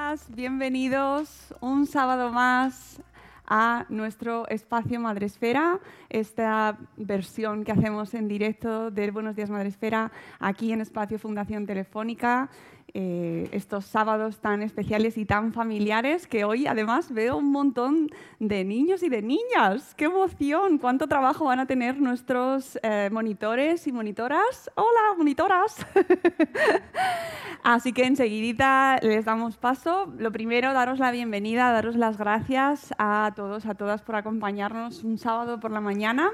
Días, bienvenidos un sábado más a nuestro espacio Madresfera, esta versión que hacemos en directo del Buenos Días Madresfera aquí en Espacio Fundación Telefónica. Eh, estos sábados tan especiales y tan familiares que hoy además veo un montón de niños y de niñas. ¡Qué emoción! ¿Cuánto trabajo van a tener nuestros eh, monitores y monitoras? ¡Hola, monitoras! Así que enseguidita les damos paso. Lo primero, daros la bienvenida, daros las gracias a todos, a todas por acompañarnos un sábado por la mañana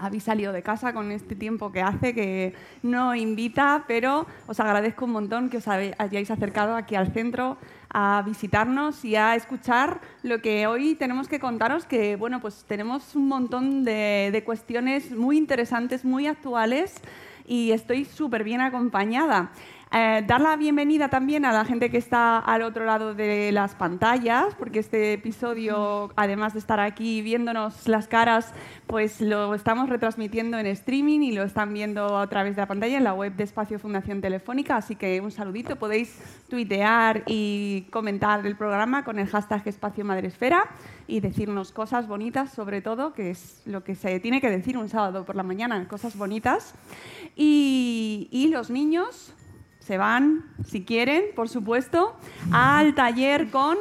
habéis salido de casa con este tiempo que hace, que no invita, pero os agradezco un montón que os hayáis acercado aquí al centro a visitarnos y a escuchar lo que hoy tenemos que contaros, que bueno, pues tenemos un montón de, de cuestiones muy interesantes, muy actuales y estoy súper bien acompañada. Eh, dar la bienvenida también a la gente que está al otro lado de las pantallas, porque este episodio, además de estar aquí viéndonos las caras, pues lo estamos retransmitiendo en streaming y lo están viendo a través de la pantalla en la web de Espacio Fundación Telefónica. Así que un saludito, podéis tuitear y comentar el programa con el hashtag Espacio Madresfera y decirnos cosas bonitas, sobre todo, que es lo que se tiene que decir un sábado por la mañana, cosas bonitas. Y, y los niños se van, si quieren, por supuesto, al taller con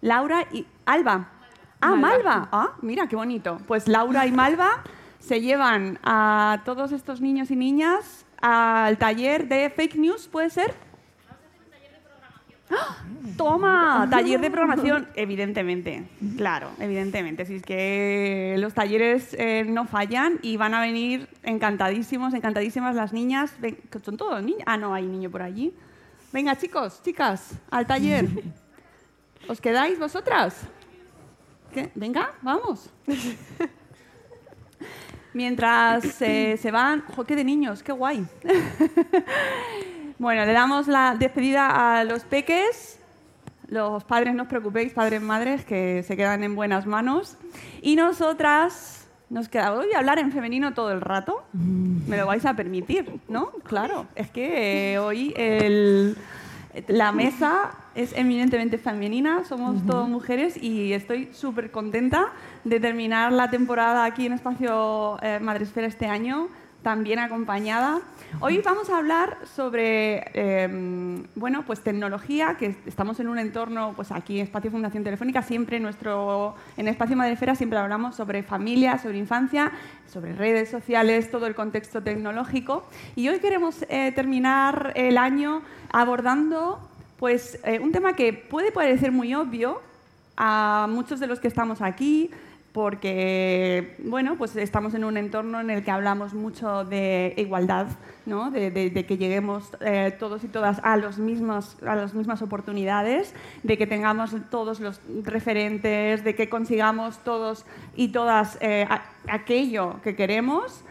Laura y Alba. Ah, Malva. Ah, mira qué bonito. Pues Laura y Malva se llevan a todos estos niños y niñas al taller de fake news, ¿puede ser? Toma, taller de programación, evidentemente, claro, evidentemente. Si es que los talleres eh, no fallan y van a venir encantadísimos, encantadísimas las niñas. Ven- ¿Son todos niños? Ah, no, hay niño por allí. Venga, chicos, chicas, al taller. ¿Os quedáis vosotras? ¿Qué? Venga, vamos. Mientras eh, se van, ¡jo, qué de niños! ¡Qué guay! Bueno, le damos la despedida a los peques. Los padres, no os preocupéis, padres, madres, que se quedan en buenas manos. Y nosotras nos quedamos. Voy a hablar en femenino todo el rato. Me lo vais a permitir, ¿no? Claro, es que eh, hoy el- la mesa es eminentemente femenina, somos todas mujeres y estoy súper contenta de terminar la temporada aquí en Espacio eh, Madresfera este año, también acompañada. Hoy vamos a hablar sobre eh, bueno, pues tecnología, que estamos en un entorno, pues aquí en Espacio Fundación Telefónica, siempre nuestro, en Espacio Madresfera siempre hablamos sobre familia, sobre infancia, sobre redes sociales, todo el contexto tecnológico. Y hoy queremos eh, terminar el año abordando pues, eh, un tema que puede parecer muy obvio a muchos de los que estamos aquí, porque bueno, pues estamos en un entorno en el que hablamos mucho de igualdad, ¿no? de, de- de que lleguemos eh, todos y todas a, los mismos, a las mismas oportunidades, de que tengamos todos los referentes, de que consigamos todos y todas eh, a- aquello que queremos.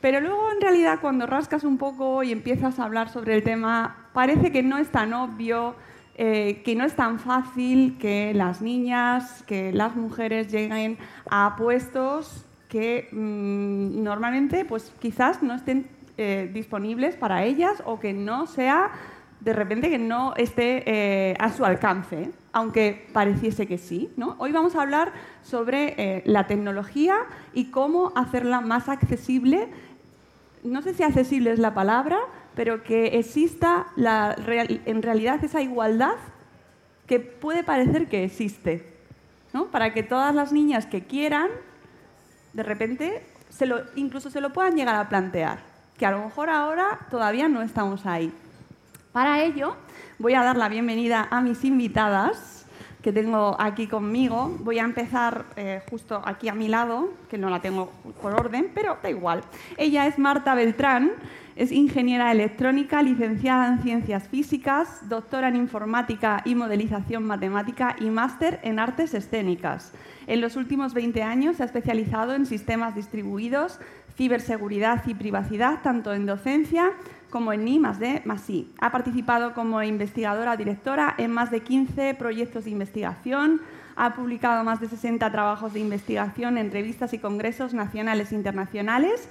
Pero luego, en realidad, cuando rascas un poco y empiezas a hablar sobre el tema, parece que no es tan obvio eh, que no es tan fácil que las niñas, que las mujeres lleguen a puestos que mm, normalmente pues quizás no estén eh, disponibles para ellas o que no sea de repente que no esté eh, a su alcance, aunque pareciese que sí. ¿no? Hoy vamos a hablar sobre eh, la tecnología y cómo hacerla más accesible. No sé si accesible es la palabra, pero que exista la real- en realidad esa igualdad que puede parecer que existe. Para que todas las niñas que quieran, de repente, incluso se lo puedan llegar a plantear. Que a lo mejor ahora todavía no estamos ahí. Para ello, voy a dar la bienvenida a mis invitadas que tengo aquí conmigo. Voy a empezar eh, justo aquí a mi lado, que no la tengo por orden, pero da igual. Ella es Marta Beltrán, es ingeniera electrónica, licenciada en ciencias físicas, doctora en informática y modelización matemática y máster en artes escénicas. En los últimos 20 años se ha especializado en sistemas distribuidos, ciberseguridad y privacidad, tanto en docencia como en I más D I. Ha participado como investigadora directora en más de 15 proyectos de investigación, ha publicado más de 60 trabajos de investigación en revistas y congresos nacionales e internacionales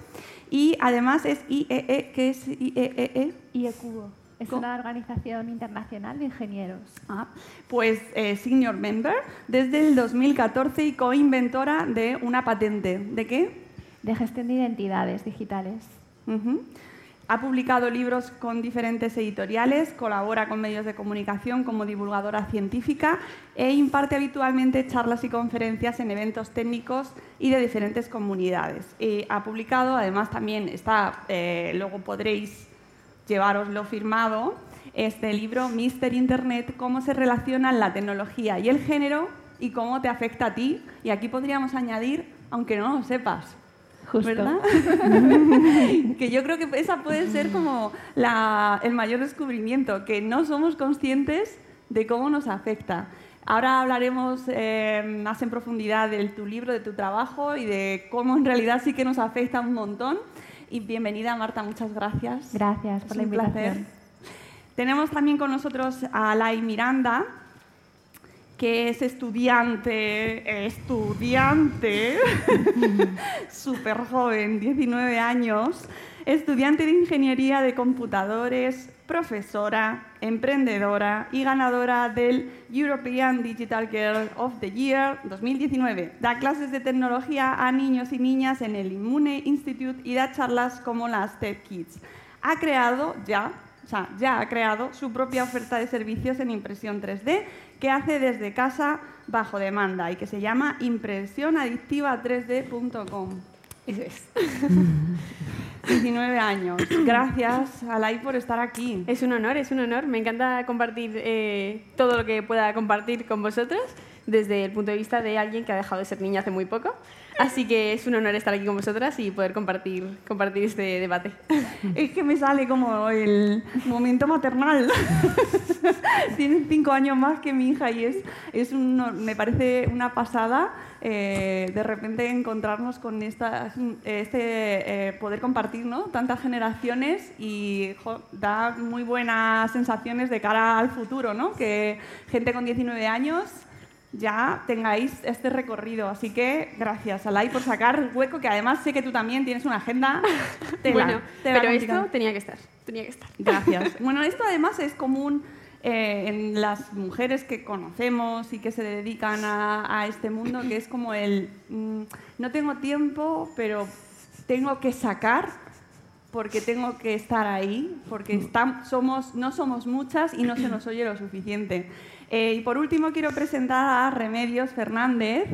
y además es IEE, ¿qué es IEEE? IECUBO. Es una organización internacional de ingenieros. Ah, pues eh, senior member desde el 2014 y coinventora de una patente. ¿De qué? De gestión de identidades digitales. Ujú. Ha publicado libros con diferentes editoriales, colabora con medios de comunicación como divulgadora científica e imparte habitualmente charlas y conferencias en eventos técnicos y de diferentes comunidades. Ha publicado, además también está, eh, luego podréis llevaroslo firmado, este libro, Mister Internet, cómo se relacionan la tecnología y el género y cómo te afecta a ti. Y aquí podríamos añadir, aunque no lo sepas. Justo. ¿Verdad? que yo creo que esa puede ser como la- el mayor descubrimiento, que no somos conscientes de cómo nos afecta. Ahora hablaremos eh, más en profundidad de tu libro, de tu trabajo y de cómo en realidad sí que nos afecta un montón. Y bienvenida, Marta, muchas gracias. Gracias por Es la un invitación. placer. Tenemos también con nosotros a Lai Miranda, que es estudiante, estudiante, súper joven, 19 años, estudiante de Ingeniería de Computadores, profesora, emprendedora y ganadora del European Digital Girl of the Year 2019. Da clases de tecnología a niños y niñas en el Immune Institute y da charlas como las TED Kids. Ha creado ya, o sea, ya ha creado su propia oferta de servicios en impresión 3D que hace desde casa bajo demanda y que se llama impresionadictiva3d.com. Eso es. 19 años. Gracias, Alay, por estar aquí. Es un honor, es un honor. Me encanta compartir eh, todo lo que pueda compartir con vosotros desde el punto de vista de alguien que ha dejado de ser niña hace muy poco. Así que es un honor estar aquí con vosotras y poder compartir, compartir este debate. Es que me sale como el momento maternal. Tiene cinco años más que mi hija y es, es un- me parece una pasada eh, de repente encontrarnos con esta, este eh, poder compartir ¿no? tantas generaciones y jo, da muy buenas sensaciones de cara al futuro, ¿no? que gente con 19 años ya tengáis este recorrido. Así que gracias, Alay, por sacar hueco, que además sé que tú también tienes una agenda. tela, bueno, tela pero complicada. esto tenía que estar, tenía que estar. Gracias. Bueno, esto además es común eh, en las mujeres que conocemos y que se dedican a, a este mundo, que es como el mm, no tengo tiempo, pero tengo que sacar porque tengo que estar ahí, porque estam- somos, no somos muchas y no se nos oye lo suficiente. Eh, y por último quiero presentar a Remedios Fernández,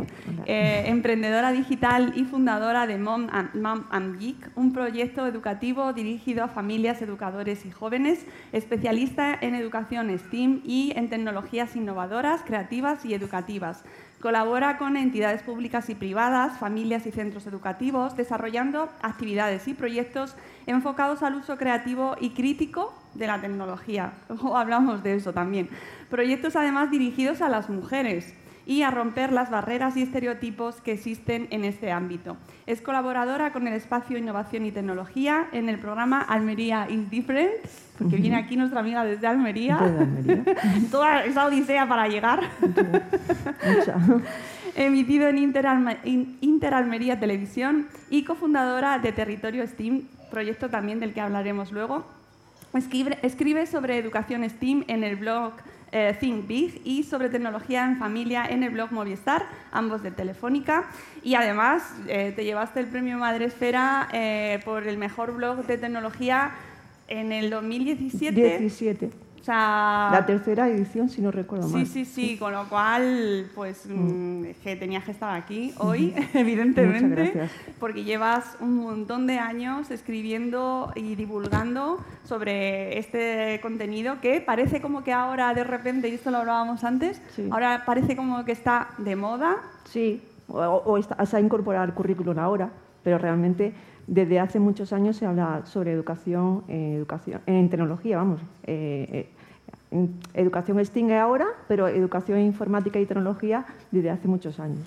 eh, emprendedora digital y fundadora de Mom and, Mom and Geek, un proyecto educativo dirigido a familias, educadores y jóvenes, especialista en educación STEAM y en tecnologías innovadoras, creativas y educativas. Colabora con entidades públicas y privadas, familias y centros educativos, desarrollando actividades y proyectos enfocados al uso creativo y crítico de la tecnología. Hablamos de eso también. Proyectos además dirigidos a las mujeres y a romper las barreras y estereotipos que existen en este ámbito. Es colaboradora con el espacio Innovación y Tecnología en el programa Almería is Different, porque viene aquí nuestra amiga desde Almería. Desde Almería. Toda esa odisea para llegar. Mucha. Emitido en Interalma- in- Interalmería Televisión y cofundadora de Territorio STEAM, proyecto también del que hablaremos luego. Escribe, escribe sobre educación STEAM en el blog eh, Think Big y sobre tecnología en familia en el blog Movistar, ambos de Telefónica. Y además eh, te llevaste el premio Madresfera eh, por el mejor blog de tecnología en el 2017. 17. O sea, La tercera edición, si no recuerdo Sí, mal. sí, sí, con lo cual, pues mm, que tenías que estar aquí hoy, evidentemente, porque llevas un montón de años escribiendo y divulgando sobre este contenido que parece como que ahora de repente, y esto lo hablábamos antes, Sí. ahora parece como que está de moda. Sí, o, o está- se ha incorporado al currículum ahora, pero realmente desde hace muchos años se habla sobre educación, eh, educación en tecnología, vamos. eh, eh, educación STEAM ahora, pero educación informática y tecnología desde hace muchos años.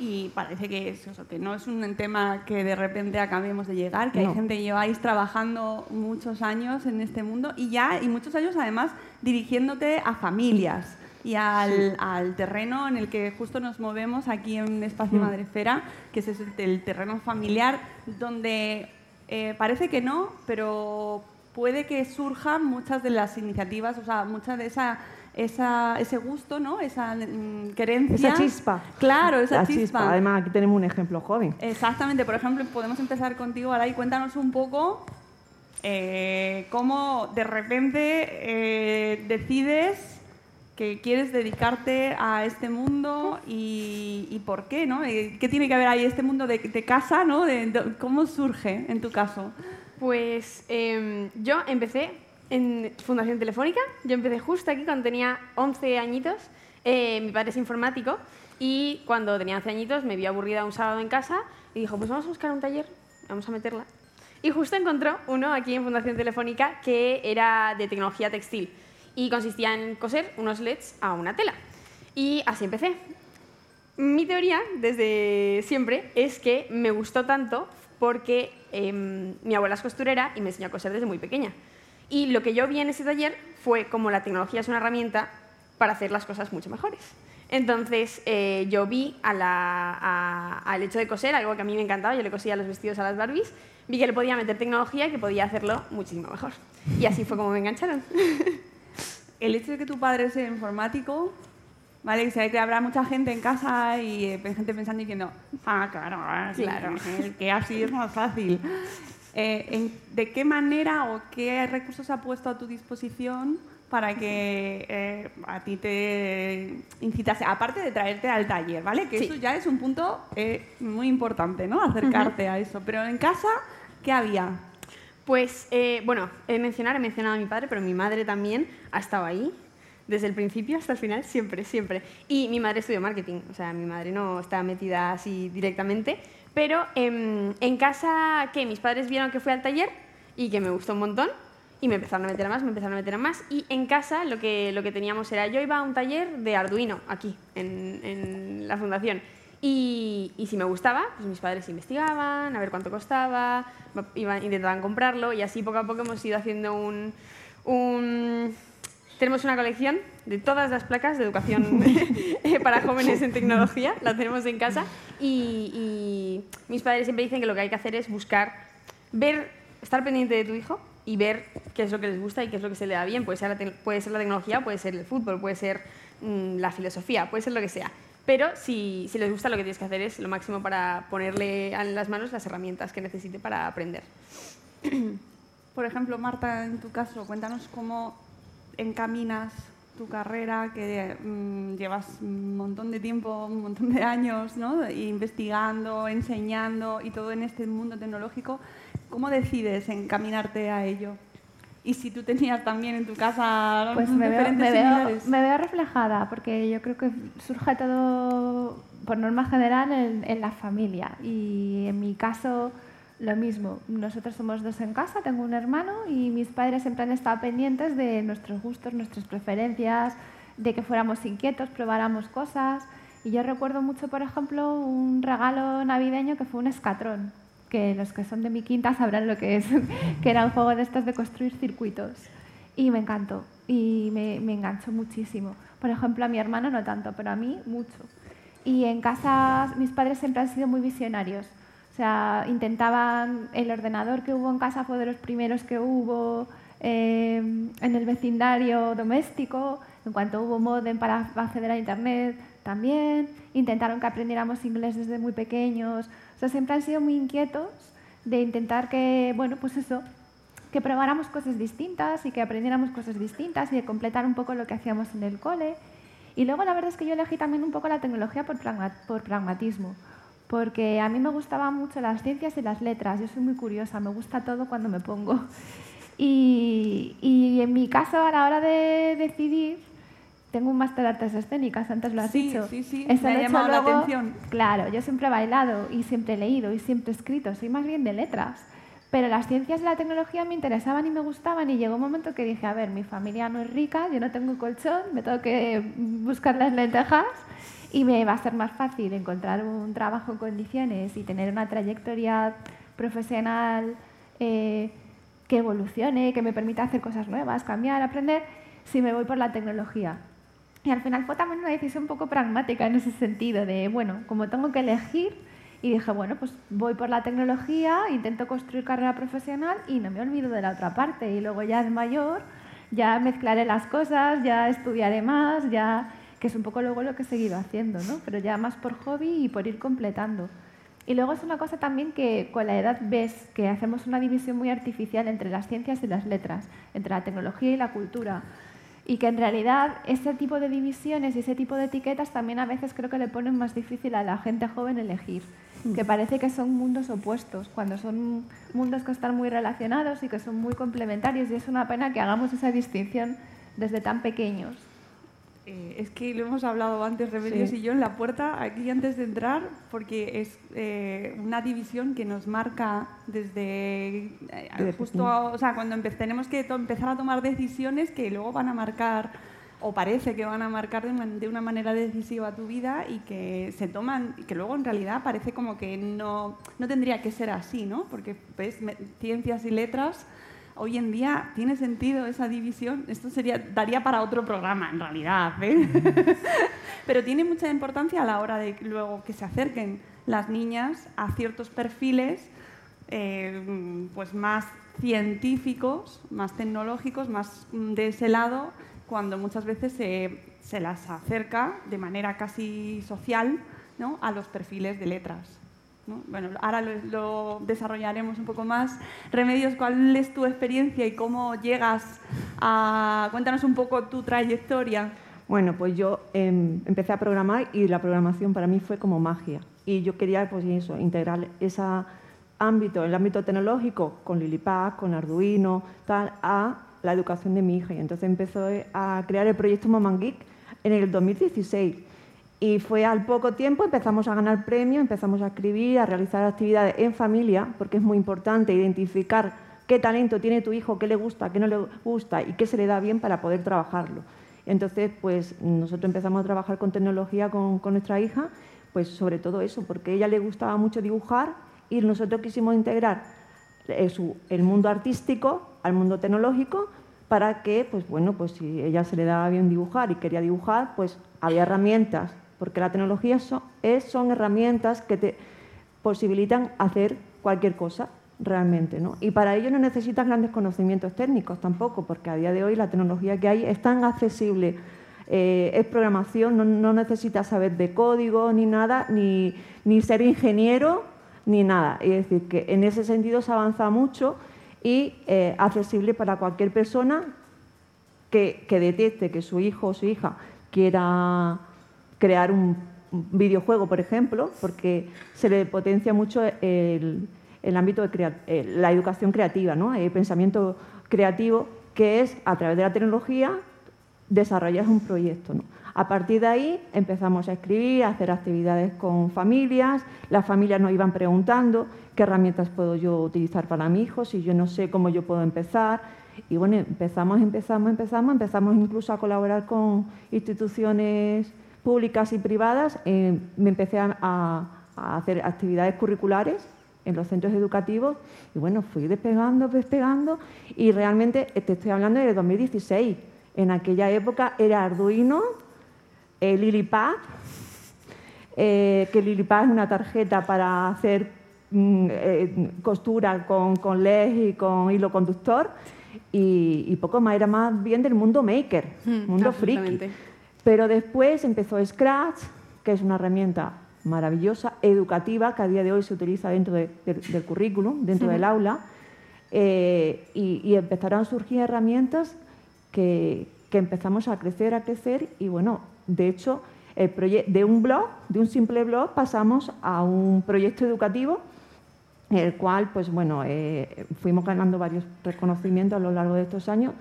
Y parece que, es eso, que no es un tema que de repente acabemos de llegar, que hay gente que lleváis trabajando muchos años en este mundo y ya, y muchos años además dirigiéndote a familias y al, al terreno en el que justo nos movemos aquí en Espacio Mm. Madrefera, que es el terreno familiar, donde eh, parece que no, pero puede que surjan muchas de las iniciativas, o sea, mucha de esa, esa, ese gusto, ¿no? Esa mm, querencia. Esa chispa. Claro, esa La chispa. Además, aquí tenemos un ejemplo joven. Exactamente, por ejemplo, podemos empezar contigo, Alay. Cuéntanos un poco eh, cómo de repente eh, decides que quieres dedicarte a este mundo y, por qué, ¿no? Eh, ¿Qué tiene que ver ahí este mundo de, casa, ¿no? De- de- ¿Cómo surge en tu caso? Pues em, yo empecé en Fundación Telefónica, yo empecé justo aquí cuando tenía 11 añitos, Eh, mi padre es informático y cuando tenía 11 añitos me vio aburrida un sábado en casa y dijo, pues vamos a buscar un taller, vamos a meterla. Y justo encontró uno aquí en Fundación Telefónica que era de tecnología textil y consistía en coser unos LEDs a una tela. Y así empecé. Mi teoría, desde siempre, es que me gustó tanto porque em, mi abuela es costurera y me enseñó a coser desde muy pequeña. Y lo que yo vi en ese taller fue como la tecnología es una herramienta para hacer las cosas mucho mejores. Entonces eh, yo vi a la- a- al hecho de coser, algo que a mí me encantaba, yo le cosía los vestidos a las Barbies, vi que le podía meter tecnología y que podía hacerlo muchísimo mejor. Y así fue como me engancharon. El hecho de que tu padre sea informático, ¿vale? Que sé que habrá mucha gente en casa y eh, gente pensando y diciendo, ah, claro, ah, Claro. que así es más fácil. Eh, en- ¿De qué manera o qué recursos ha puesto a tu disposición para que eh, a ti te incitase, aparte de traerte al taller, ¿vale? Que Sí. eso ya es un punto eh, muy importante, ¿no? Acercarte a eso. Pero en casa, ¿qué había? Pues, eh, bueno, he mencionado, he mencionado a mi padre, pero mi madre también ha estado ahí, desde el principio hasta el final, siempre, siempre. Y mi madre estudió marketing, o sea, mi madre no está metida así directamente, pero em, en casa, que mis padres vieron que fui al taller y que me gustó un montón, y me empezaron a meter a más, me empezaron a meter a más, y en casa lo que, lo que teníamos era, yo iba a un taller de Arduino, aquí, en, en la fundación, y, y si me gustaba, pues mis padres investigaban, a ver cuánto costaba, iban, intentaban comprarlo y así poco a poco hemos ido haciendo un... un- tenemos una colección de todas las placas de educación para jóvenes en tecnología, la tenemos en casa y, y mis padres siempre dicen que lo que hay que hacer es buscar, ver, estar pendiente de tu hijo y ver qué es lo que les gusta y qué es lo que se le da bien. Puede ser la, puede ser la tecnología, puede ser el fútbol, puede ser mm, la filosofía, puede ser lo que sea. Pero si, les gusta, lo que tienes que hacer es lo máximo para ponerle en las manos las herramientas que necesite para aprender. Por ejemplo, Marta, en tu caso, cuéntanos cómo encaminas tu carrera, que mm, llevas un montón de tiempo, un montón de años, ¿no? investigando, enseñando y todo en este mundo tecnológico. ¿Cómo decides encaminarte a ello? Y si tú tenías también en tu casa Pues me veo, me, veo, me veo reflejada, porque yo creo que surge todo, por norma general, en, en la familia. Y en mi caso, lo mismo. Nosotros somos dos en casa, tengo un hermano y mis padres siempre han estado pendientes de nuestros gustos, nuestras preferencias, de que fuéramos inquietos, probáramos cosas. Y yo recuerdo mucho, por ejemplo, un regalo navideño que fue un escatrón, que los que son de mi quinta sabrán lo que es, que era un juego de estos de construir circuitos. Y me encantó, y me, me enganchó muchísimo. Por ejemplo, a mi hermano no tanto, pero a mí mucho. Y en casa mis padres siempre han sido muy visionarios. O sea, intentaban, el ordenador que hubo en casa fue de los primeros que hubo eh, en el vecindario doméstico, en cuanto hubo modem para acceder a Internet también, intentaron que aprendiéramos inglés desde muy pequeños, o sea, siempre han sido muy inquietos de intentar que, bueno, pues eso, que probáramos cosas distintas y que aprendiéramos cosas distintas y de completar un poco lo que hacíamos en el cole. Y luego la verdad es que yo elegí también un poco la tecnología por, por pragmatismo porque a mí me gustaban mucho las ciencias y las letras. Yo soy muy curiosa, me gusta todo cuando me pongo. Y, y en mi caso, a la hora de decidir, tengo un máster de artes escénicas, antes lo has dicho. Sí, sí, me ha llamado la atención. Claro, yo siempre he bailado y siempre he leído y siempre he escrito, soy más bien de letras. Pero las ciencias y la tecnología me interesaban y me gustaban y llegó un momento que dije, a ver, mi familia no es rica, yo no tengo colchón, me tengo que buscar las lentejas y me va a ser más fácil encontrar un trabajo en condiciones y tener una trayectoria profesional eh, que evolucione, que me permita hacer cosas nuevas, cambiar, aprender, si me voy por la tecnología. Y al final fue también una decisión un poco pragmática en ese sentido, de, bueno, como tengo que elegir, y dije, bueno, pues voy por la tecnología, intento construir carrera profesional y no me olvido de la otra parte. Y luego ya de mayor, ya mezclaré las cosas, ya estudiaré más, ya que es un poco luego lo que he seguido haciendo, ¿no? pero ya más por hobby y por ir completando. Y luego es una cosa también que con la edad ves que hacemos una división muy artificial entre las ciencias y las letras, entre la tecnología y la cultura. Y que en realidad ese tipo de divisiones y ese tipo de etiquetas también a veces creo que le ponen más difícil a la gente joven elegir. Que parece que son mundos opuestos, cuando son mundos que están muy relacionados y que son muy complementarios. Y es una pena que hagamos esa distinción desde tan pequeños. Eh, es que lo hemos hablado antes, Remedios y yo, en la puerta, aquí antes de entrar, porque es eh, una división que nos marca desde eh, justo, o sea, cuando tenemos que empezar a tomar decisiones que luego van a marcar, o parece que van a marcar de, una manera decisiva tu vida y que se toman, y que luego en realidad parece como que no, no tendría que ser así, ¿no? Porque pues, ciencias y letras hoy en día tiene sentido esa división. Esto sería, daría para otro programa, en realidad. ¿eh? Pero tiene mucha importancia a la hora de luego que se acerquen las niñas a ciertos perfiles eh, pues más científicos, más tecnológicos, más de ese lado, cuando muchas veces se, se las acerca de manera casi social ¿no? a los perfiles de letras. Bueno, ahora lo, desarrollaremos un poco más. Remedios, ¿cuál es tu experiencia y cómo llegas a... Cuéntanos un poco tu trayectoria. Bueno, pues yo em, empecé a programar y la programación para mí fue como magia. Y yo quería, pues eso, integrar ese ámbito, el ámbito tecnológico, con Lilipad, con Arduino, tal, a la educación de mi hija. Y entonces empezó a crear el proyecto Maman en el 2016 y fue al poco tiempo, empezamos a ganar premios, empezamos a escribir, a realizar actividades en familia, porque es muy importante identificar qué talento tiene tu hijo, qué le gusta, qué no le gusta y qué se le da bien para poder trabajarlo. Entonces, pues nosotros empezamos a trabajar con tecnología con, nuestra hija, pues sobre todo eso, porque a ella le gustaba mucho dibujar y nosotros quisimos integrar eh, el mundo artístico al mundo tecnológico para que, pues bueno, pues si ella se le daba bien dibujar y quería dibujar, pues había herramientas porque la tecnología son, herramientas que te posibilitan hacer cualquier cosa realmente. Y para ello no necesitas grandes conocimientos técnicos tampoco, porque a día de hoy la tecnología que hay es tan accesible, eh, es programación, no, necesitas saber de código ni nada, ni, ser ingeniero ni nada. Es decir, que en ese sentido se avanza mucho y eh, accesible para cualquier persona que, que detecte que su hijo o su hija quiera crear un videojuego, por ejemplo, porque se le potencia mucho el, ámbito de eh, la educación creativa, ¿no? el pensamiento creativo, que es a través de la tecnología desarrollar un proyecto. A partir de ahí empezamos a escribir, a hacer actividades con familias, las familias nos iban preguntando qué herramientas puedo yo utilizar para mi hijo, si yo no sé cómo yo puedo empezar. Y bueno, empezamos, empezamos, empezamos, empezamos incluso a colaborar con instituciones públicas y privadas. Eh, me empecé a, a hacer actividades curriculares en los centros educativos y bueno, fui despegando, despegando y realmente te estoy hablando de 2016. En aquella época era Arduino, eh, Lilipad, eh, que Lilipad es una tarjeta para hacer mm, eh, costura con, con LED y con hilo conductor y, poco más, era más bien del mundo maker, hmm, mundo friki. Pero después empezó Scratch, que es una herramienta maravillosa, educativa, que a día de hoy se utiliza dentro del currículum, dentro del aula, eh, y, empezaron a surgir herramientas que, empezamos a crecer, a crecer, y bueno, de hecho, el de un blog, de un simple blog, pasamos a un proyecto educativo, el cual, pues bueno, eh, fuimos ganando varios reconocimientos a lo largo de estos años,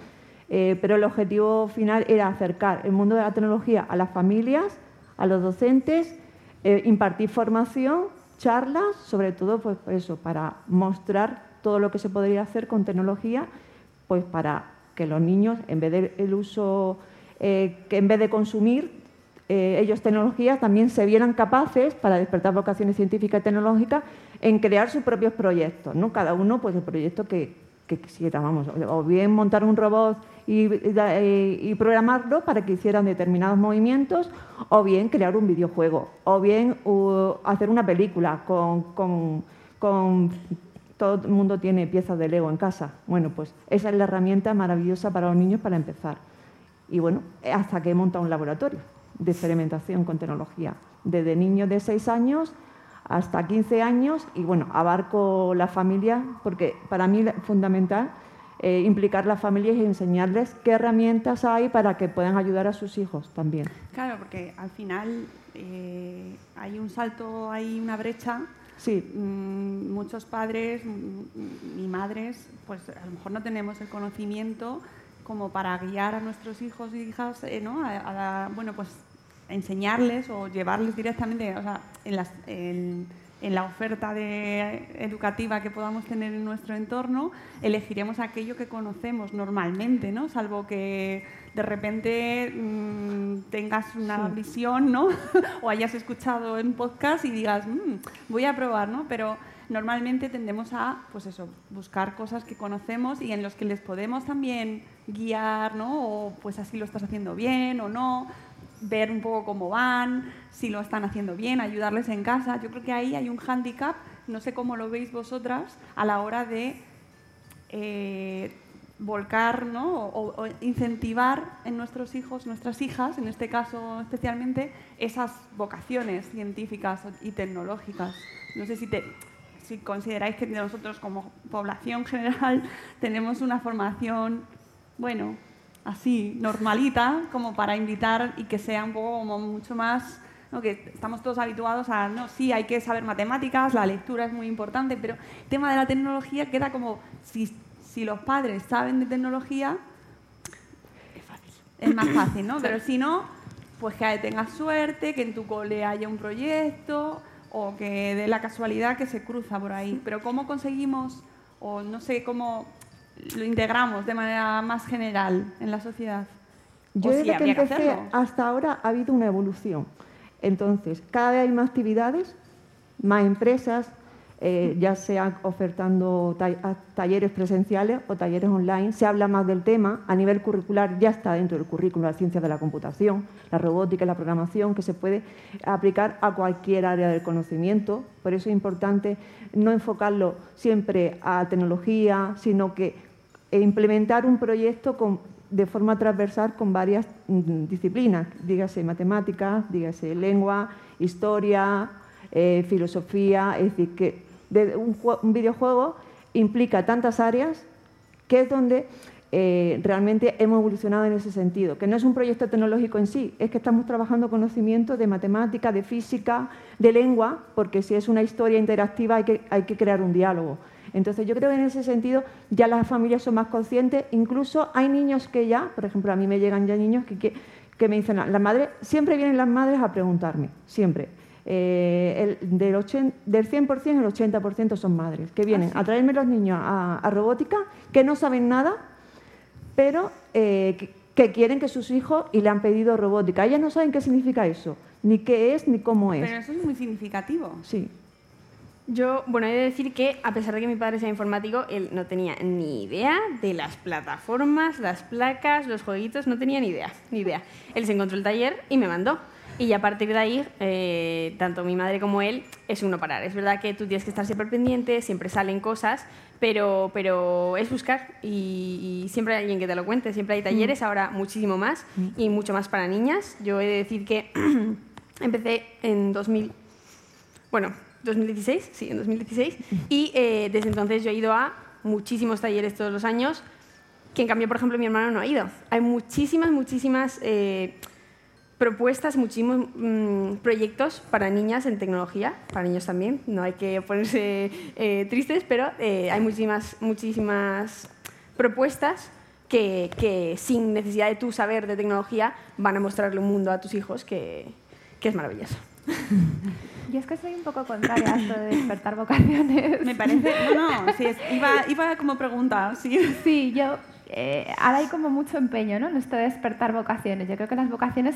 eh, pero el objetivo final era acercar el mundo de la tecnología a las familias, a los docentes eh, impartir formación, charlas, sobre todo pues, eso, para mostrar todo lo que se podría hacer con tecnología, pues para que los niños, en vez de el uso, eh, que en vez de consumir ellos tecnologías, también se vieran capaces, para despertar vocaciones científicas y tecnológicas, en crear sus propios proyectos, ¿no? Cada uno, pues el proyecto que, que quisiera, vamos, o bien montar un robot y, programarlo para que hicieran determinados movimientos, o bien crear un videojuego, o bien hacer una película con, Todo el mundo tiene piezas de Lego en casa. Bueno, pues esa es la herramienta maravillosa para los niños para empezar. Y bueno, hasta que he montado un laboratorio de experimentación con tecnología. Desde niños de 6 años hasta 15 años y bueno, abarco la familia porque para mí es fundamental eh, implicar las familias y enseñarles qué herramientas hay para que puedan ayudar a sus hijos también. Claro, porque al final eh, hay un salto, hay una brecha. Sí. Mm, muchos padres y madres, pues a lo mejor no tenemos el conocimiento como para guiar a nuestros hijos y hijas, eh, ¿no? A, bueno, pues enseñarles o llevarles directamente, o sea, en las, en, en la oferta educativa que podamos tener en nuestro entorno, elegiremos aquello que conocemos normalmente, ¿no? Salvo que de repente mm, tengas una visión, ¿no? o hayas escuchado en podcast y digas, mm, voy a probar, ¿no? Pero normalmente tendemos a, pues eso, buscar cosas que conocemos y en los que les podemos también guiar, ¿no? O pues así lo estás haciendo bien o no ver un poco cómo van, si lo están haciendo bien, ayudarles en casa. Yo creo que ahí hay un hándicap, no sé cómo lo veis vosotras, a la hora de eh, volcar ¿no? o, incentivar en nuestros hijos, nuestras hijas, en este caso especialmente, esas vocaciones científicas y tecnológicas. No sé si, te, si consideráis que nosotros como población general tenemos una formación, bueno, así, normalita, como para invitar y que sea un poco como mucho más, ¿no? que estamos todos habituados a, no, sí, hay que saber matemáticas, la lectura es muy importante, pero el tema de la tecnología queda como, si, si los padres saben de tecnología, es fácil, es más fácil, ¿no? Pero si no, pues que tengas suerte, que en tu cole haya un proyecto o que de la casualidad que se cruza por ahí. Pero ¿cómo conseguimos, o no sé cómo lo integramos de manera más general en la sociedad? Yo desde que empecé hasta ahora ha habido una evolución. Entonces, cada vez hay más actividades, más empresas, eh, ya sea ofertando talleres presenciales o talleres online, se habla más del tema, a nivel curricular ya está dentro del currículo la ciencia de la computación, la robótica y la programación, que se puede aplicar a cualquier área del conocimiento, por eso es importante no enfocarlo siempre a tecnología, sino que implementar un proyecto de forma transversal con varias mm, disciplinas, dígase matemáticas, dígase lengua, historia, eh, filosofía, es decir, que un, videojuego implica tantas áreas que es donde eh, realmente hemos evolucionado en ese sentido, que no es un proyecto tecnológico en sí, es que estamos trabajando conocimiento de matemática, de física, de lengua, porque si es una historia interactiva hay que, hay que crear un diálogo. Entonces yo creo que en ese sentido ya las familias son más conscientes, incluso hay niños que ya, por ejemplo, a mí me llegan ya niños que, que, me dicen, la madre, siempre vienen las madres a preguntarme, siempre. Eh, el, del, 80, del 100% el 80% son madres que vienen ah, a traerme los niños a, robótica, que no saben nada, pero eh, que, que quieren que sus hijos y le han pedido robótica. Ellas no saben qué significa eso, ni qué es, ni cómo es. Pero eso es muy significativo. Sí. Yo, bueno, he de decir que a pesar de que mi padre sea informático, él no tenía ni idea de las plataformas, las placas, los jueguitos, no tenía ni idea, ni idea. Él se encontró el taller y me mandó. Y a partir de ahí, eh, tanto mi madre como él, es uno parar. Es verdad que tú tienes que estar siempre pendiente, siempre salen cosas, pero, pero es buscar y, y siempre hay alguien que te lo cuente. Siempre hay talleres, ahora muchísimo más y mucho más para niñas. Yo he de decir que empecé en 2000, bueno, 2016, sí, en 2016, y eh, desde entonces yo he ido a muchísimos talleres todos los años, que en cambio, por ejemplo, mi hermano no ha ido. Hay muchísimas, muchísimas eh, propuestas, muchísimos mm, proyectos para niñas en tecnología, para niños también, no hay que ponerse eh, tristes, pero eh, hay muchísimas, muchísimas propuestas que, que sin necesidad de tú saber de tecnología van a mostrarle un mundo a tus hijos que, que es maravilloso. Yo es que soy un poco contraria a esto de despertar vocaciones. Me parece. No, no, sí, es- iba, iba como pregunta. Sí. Sí, yo. eh, ahora hay como mucho empeño ¿no? en esto de despertar vocaciones. Yo creo que las vocaciones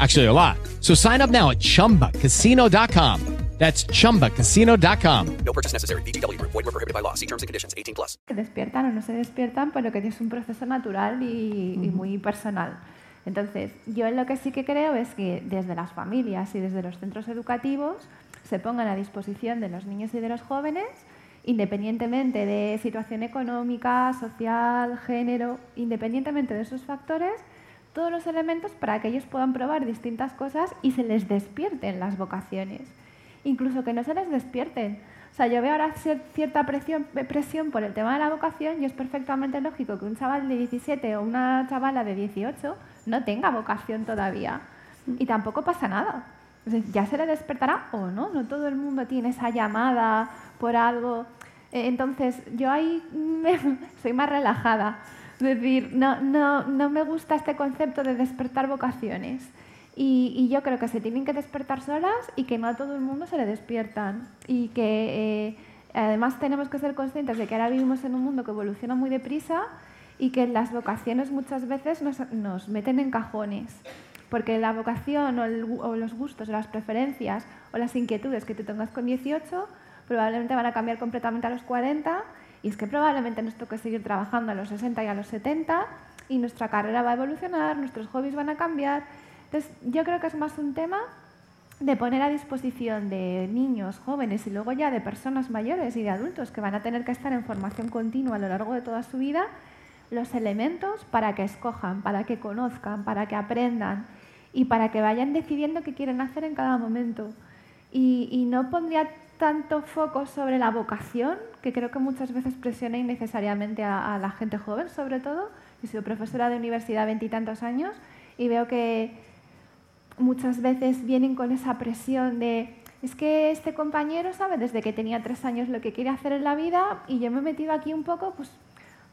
Actually, a lot. So sign up now at chumbacasino.com. That's chumbacasino.com. No purchase necessary. VGW Group. Void were prohibited by law. See terms and conditions. 18 plus. que despiertan o no se despiertan, pero que es un proceso natural y, y muy personal. Entonces, yo en lo que sí que creo es que desde las familias y desde los centros educativos se pongan a disposición de los niños y de los jóvenes, independientemente de situación económica, social, género, independientemente de esos factores, todos los elementos para que ellos puedan probar distintas cosas y se les despierten las vocaciones. Incluso que no se les despierten. O sea, yo veo ahora cier- cierta presión, presión por el tema de la vocación y es perfectamente lógico que un chaval de 17 o una chavala de 18 no tenga vocación todavía. Y tampoco pasa nada. O sea, ya se le despertará o no. No todo el mundo tiene esa llamada por algo. Eh, Entonces, yo ahí soy más relajada. Es decir, no, no, no me gusta este concepto de despertar vocaciones. Y, yo creo que se tienen que despertar solas y que no a todo el mundo se le despiertan. Y que eh, además tenemos que ser conscientes de que ahora vivimos en un mundo que evoluciona muy deprisa y que las vocaciones muchas veces nos, meten en cajones. Porque la vocación o, o los gustos o las preferencias o las inquietudes que tú tengas con 18 probablemente van a cambiar completamente a los 40 y es que probablemente nos toque seguir trabajando a los 60 y a los 70 y nuestra carrera va a evolucionar, nuestros hobbies van a cambiar. Entonces, yo creo que es más un tema de poner a disposición de niños, jóvenes y luego ya de personas mayores y de adultos que van a tener que estar en formación continua a lo largo de toda su vida, los elementos para que escojan, para que conozcan, para que aprendan y para que vayan decidiendo qué quieren hacer en cada momento. Y, y no pondría tanto foco sobre la vocación, que creo que muchas veces presiona innecesariamente a, a la gente joven, sobre todo. He sido profesora de universidad veintitantos años y veo que muchas veces vienen con esa presión de es que este compañero sabe desde que tenía tres años lo que quiere hacer en la vida y yo me he metido aquí un poco, pues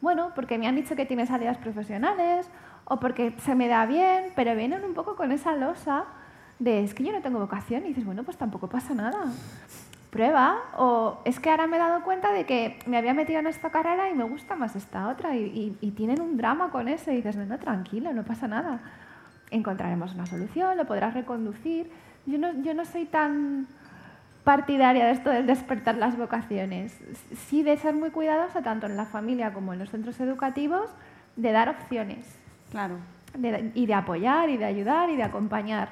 bueno, porque me han dicho que tiene salidas profesionales o porque se me da bien, pero vienen un poco con esa losa de es que yo no tengo vocación y dices, bueno, pues tampoco pasa nada. Prueba, o es que ahora me he dado cuenta de que me había metido en esta carrera y me gusta más esta otra, y, y- y tienen un drama con eso, y dices, no, no, tranquilo, no pasa nada encontraremos una solución, lo podrás reconducir. Yo no, yo no soy tan partidaria de esto del despertar las vocaciones. Sí de ser muy cuidadosa, tanto en la familia como en los centros educativos, de dar opciones. Claro. De- y de apoyar, y de ayudar, y de acompañar.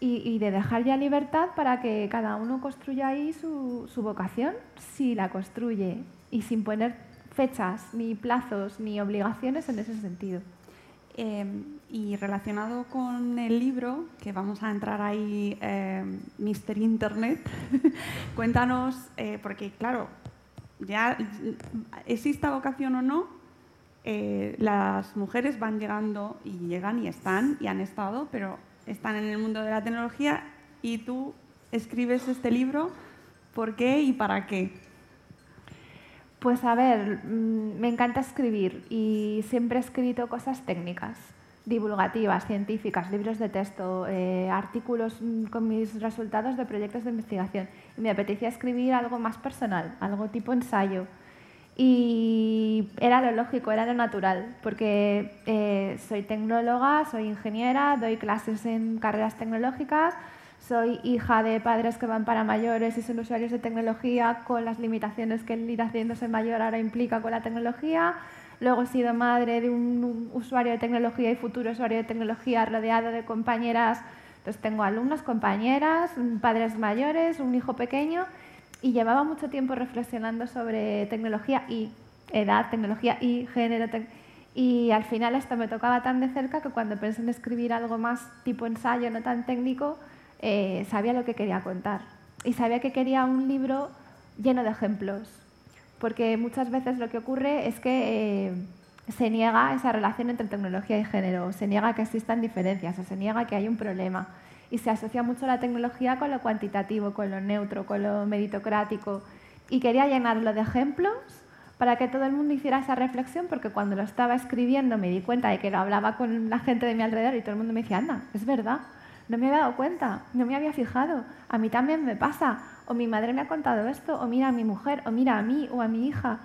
Y, de dejar ya libertad para que cada uno construya ahí su, su vocación, si la construye, y sin poner fechas, ni plazos, ni obligaciones en ese sentido. Eh, y relacionado con el libro, que vamos a entrar ahí, eh, Mister Internet, cuéntanos, eh, porque claro, ya exista vocación o no, eh, las mujeres van llegando y llegan y están y han estado, pero están en el mundo de la tecnología y tú escribes este libro, ¿por qué y para qué? Pues a ver, mm, me encanta escribir y siempre he escrito cosas técnicas, divulgativas, científicas, libros de texto, eh, artículos mm, con mis resultados de proyectos de investigación. Y me apetecía escribir algo más personal, algo tipo ensayo. Y era lo lógico, era lo natural, porque eh, soy tecnóloga, soy ingeniera, doy clases en carreras tecnológicas, soy hija de padres que van para mayores y son usuarios de tecnología con las limitaciones que el ir haciéndose mayor ahora implica con la tecnología. Luego he sido madre de un usuario de tecnología y futuro usuario de tecnología rodeado de compañeras. Entonces tengo alumnos, compañeras, padres mayores, un hijo pequeño y llevaba mucho tiempo reflexionando sobre tecnología y edad, tecnología y género. y al final esto me tocaba tan de cerca que cuando pensé en escribir algo más tipo ensayo, no tan técnico, eh, sabía lo que quería contar. Y sabía que quería un libro lleno de ejemplos. Porque muchas veces lo que ocurre es que eh, se niega esa relación entre tecnología y género, se niega que existan diferencias, o se niega que hay un problema. Y se asocia mucho la tecnología con lo cuantitativo, con lo neutro, con lo meritocrático. Y quería llenarlo de ejemplos para que todo el mundo hiciera esa reflexión, porque cuando lo estaba escribiendo me di cuenta de que lo hablaba con la gente de mi alrededor y todo el mundo me decía, anda, es verdad, no me había dado cuenta, no me había fijado, a mí también me pasa, o mi madre me ha contado esto, o mira a mi mujer, o mira a mí o a mi hija.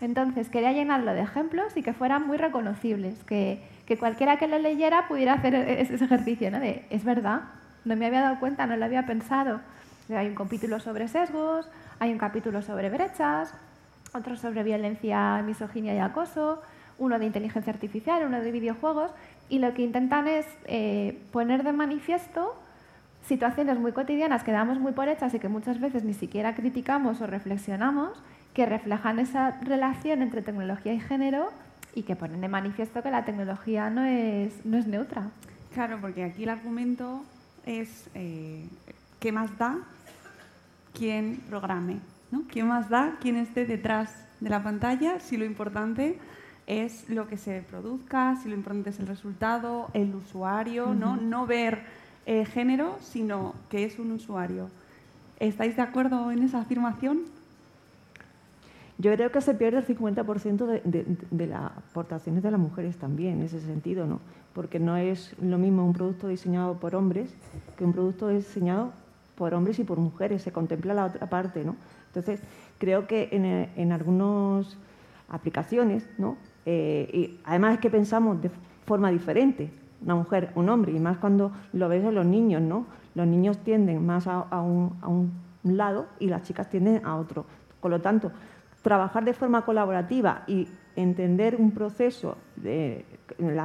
Entonces quería llenarlo de ejemplos y que fueran muy reconocibles, que, que cualquiera que lo leyera pudiera hacer e- ese ejercicio, ¿no? De, es verdad, no me había dado cuenta, no lo había pensado. Hay un capítulo sobre sesgos, hay un capítulo sobre brechas, otro sobre violencia, misoginia y acoso, uno de inteligencia artificial, uno de videojuegos, y lo que intentan es eh, poner de manifiesto situaciones muy cotidianas que damos muy por hechas y que muchas veces ni siquiera criticamos o reflexionamos, que reflejan esa relación entre tecnología y género y que ponen de manifiesto que la tecnología no es, no es neutra. Claro, porque aquí el argumento es eh, ¿qué más da quien programe? ¿no? ¿Qué más da quien esté detrás de la pantalla si lo importante es lo que se produzca, si lo importante es el resultado, el usuario, ¿no? No ver eh, género, sino que es un usuario. ¿Estáis de acuerdo en esa afirmación? Yo creo que se pierde el 50% de, las aportaciones de las mujeres también, en ese sentido, ¿no? Porque no es lo mismo un producto diseñado por hombres que un producto diseñado por hombres y por mujeres, se contempla la otra parte, ¿no? Entonces, creo que en, eh, en algunas aplicaciones, ¿no? Eh, y además es que pensamos de forma diferente, una mujer, un hombre, y más cuando lo ves en los niños, ¿no? Los niños tienden más a, a un, a un lado y las chicas tienden a otro. Por lo tanto, trabajar de forma colaborativa y entender un proceso de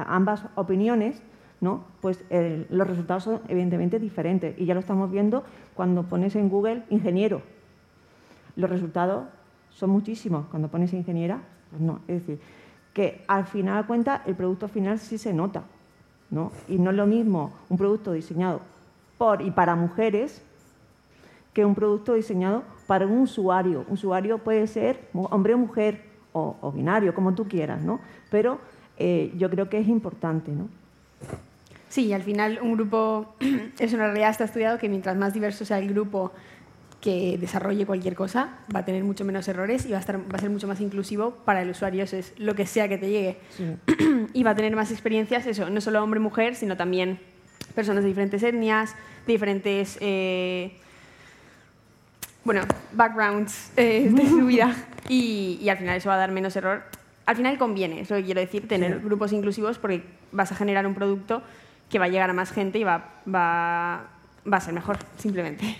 ambas opiniones, ¿no? pues eh, los resultados son evidentemente diferentes. Y ya lo estamos viendo cuando pones en Google ingeniero. Los resultados son muchísimos. Cuando pones ingeniera, pues no. Es decir, que al final de cuentas el producto final sí se nota. ¿no? Y no es lo mismo un producto diseñado por y para mujeres que un producto diseñado para un usuario. Un usuario puede ser hombre o mujer o, o binario, como tú quieras, ¿no? Pero eh, yo creo que es importante, ¿no? Sí, al final un grupo, es una realidad, está estudiado que mientras más diverso sea el grupo que desarrolle cualquier cosa, va a tener mucho menos errores y va a, estar, va a ser mucho más inclusivo para el usuario, eso es lo que sea que te llegue. y va a tener más experiencias, eso, no solo hombre-mujer, sino también personas de diferentes etnias, de diferentes, eh, bueno, backgrounds eh, de su vida. Y, y al final eso va a dar menos error. Al final conviene, eso quiero decir, tener Sí. grupos inclusivos porque vas a generar un producto que va a llegar a más gente y va, va, va a ser mejor, simplemente.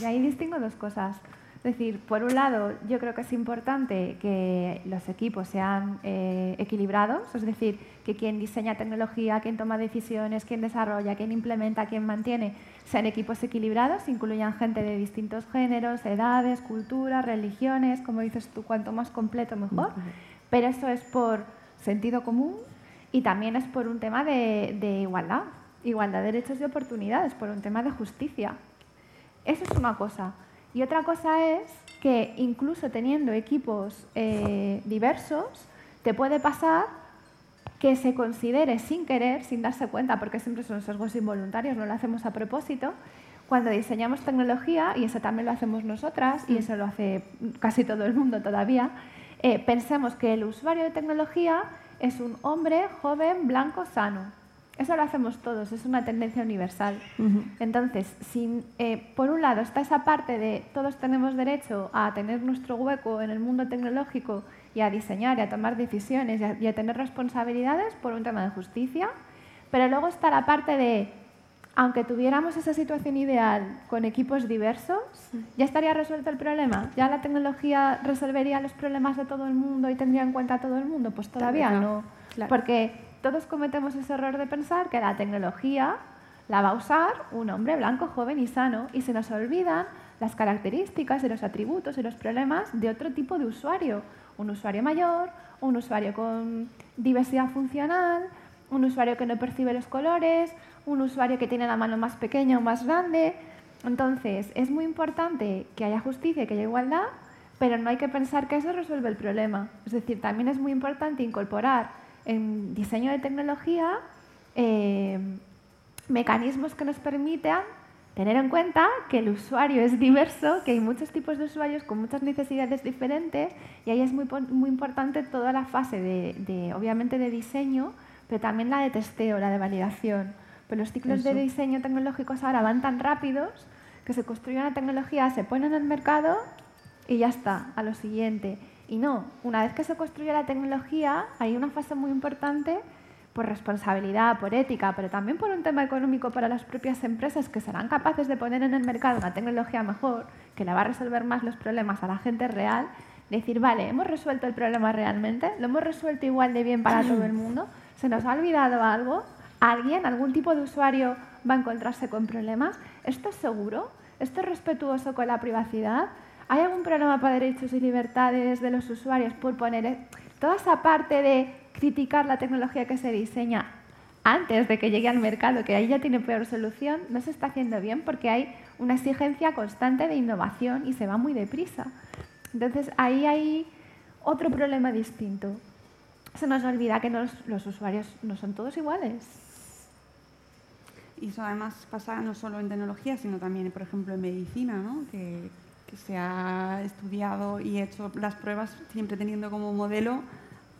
Y ahí distingo dos cosas. Es decir, por un lado, yo creo que es importante que los equipos sean eh, equilibrados, es decir, que quien diseña tecnología, quien toma decisiones, quien desarrolla, quien implementa, quien mantiene, sean equipos equilibrados, incluyan gente de distintos géneros, edades, culturas, religiones, como dices tú, cuanto más completo mejor. Pero eso es por sentido común y también es por un tema de, de igualdad, igualdad de derechos y oportunidades, por un tema de justicia. Eso es una cosa. Y otra cosa es que incluso teniendo equipos eh, diversos, te puede pasar que se considere sin querer, sin darse cuenta, porque siempre son sesgos involuntarios, no lo hacemos a propósito, cuando diseñamos tecnología, y eso también lo hacemos nosotras, y eso lo hace casi todo el mundo todavía, eh, pensemos que el usuario de tecnología es un hombre joven, blanco, sano. Eso lo hacemos todos, es una tendencia universal. Entonces, si eh, por un lado está esa parte de todos tenemos derecho a tener nuestro hueco en el mundo tecnológico y a diseñar y a tomar decisiones y a, tener responsabilidades por un tema de justicia, pero luego está la parte de, aunque tuviéramos esa situación ideal con equipos diversos, ya estaría resuelto el problema, ya la tecnología resolvería los problemas de todo el mundo y tendría en cuenta a todo el mundo, pues todavía no, porque todos cometemos ese error de pensar que la tecnología la va a usar un hombre blanco, joven y sano, y se nos olvidan las características y los atributos y los problemas de otro tipo de usuario. Un usuario mayor, un usuario con diversidad funcional, un usuario que no percibe los colores, un usuario que tiene la mano más pequeña o más grande. Entonces, es muy importante que haya justicia y que haya igualdad, pero no hay que pensar que eso resuelve el problema. Es decir, también es muy importante incorporar en diseño de tecnología eh, mecanismos que nos permitan tener en cuenta que el usuario es diverso, que hay muchos tipos de usuarios con muchas necesidades diferentes y ahí es muy, muy importante toda la fase de, obviamente, de diseño, pero también la de testeo, la de validación. Pero los ciclos de diseño tecnológicos ahora van tan rápidos que se construye una tecnología, se pone en el mercado y ya está, a lo siguiente. Y no, una vez que se construye la tecnología, hay una fase muy importante por responsabilidad, por ética, pero también por un tema económico para las propias empresas que serán capaces de poner en el mercado una tecnología mejor, que le va a resolver más los problemas a la gente real, decir, vale, hemos resuelto el problema realmente, lo hemos resuelto igual de bien para todo el mundo, se nos ha olvidado algo, alguien, algún tipo de usuario va a encontrarse con problemas, ¿esto es seguro? ¿Esto es respetuoso con la privacidad? ¿Hay algún problema para derechos y libertades de los usuarios por poner e-? toda esa parte de criticar la tecnología que se diseña antes de que llegue al mercado, que ahí ya tiene peor solución, no se está haciendo bien porque hay una exigencia constante de innovación y se va muy deprisa. Entonces ahí hay otro problema distinto. Se nos olvida que los usuarios no son todos iguales. Y eso además pasa no solo en tecnología, sino también, por ejemplo, en medicina, ¿no? que, que se ha estudiado y hecho las pruebas siempre teniendo como modelo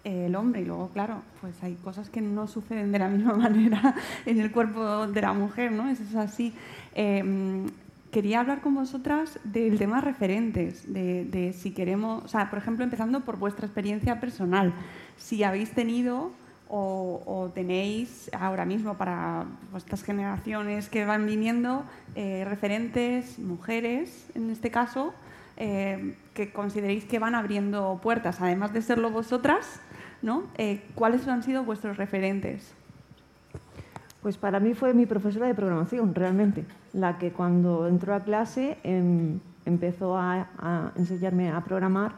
eh, el hombre. Y luego, claro, pues hay cosas que no suceden de la misma manera en el cuerpo de la mujer, ¿no? Eso es así. Em, quería hablar con vosotras del tema referentes, de, de, si queremos, o sea, por ejemplo, empezando por vuestra experiencia personal, si habéis tenido o, tenéis ahora mismo para vuestras generaciones que van viniendo eh, referentes, mujeres en este caso, eh, que consideréis que van abriendo puertas, además de serlo vosotras, ¿no? Eh, ¿cuáles han sido vuestros referentes? Pues para mí fue mi profesora de programación, realmente, la que cuando entró a clase em, empezó a enseñarme a programar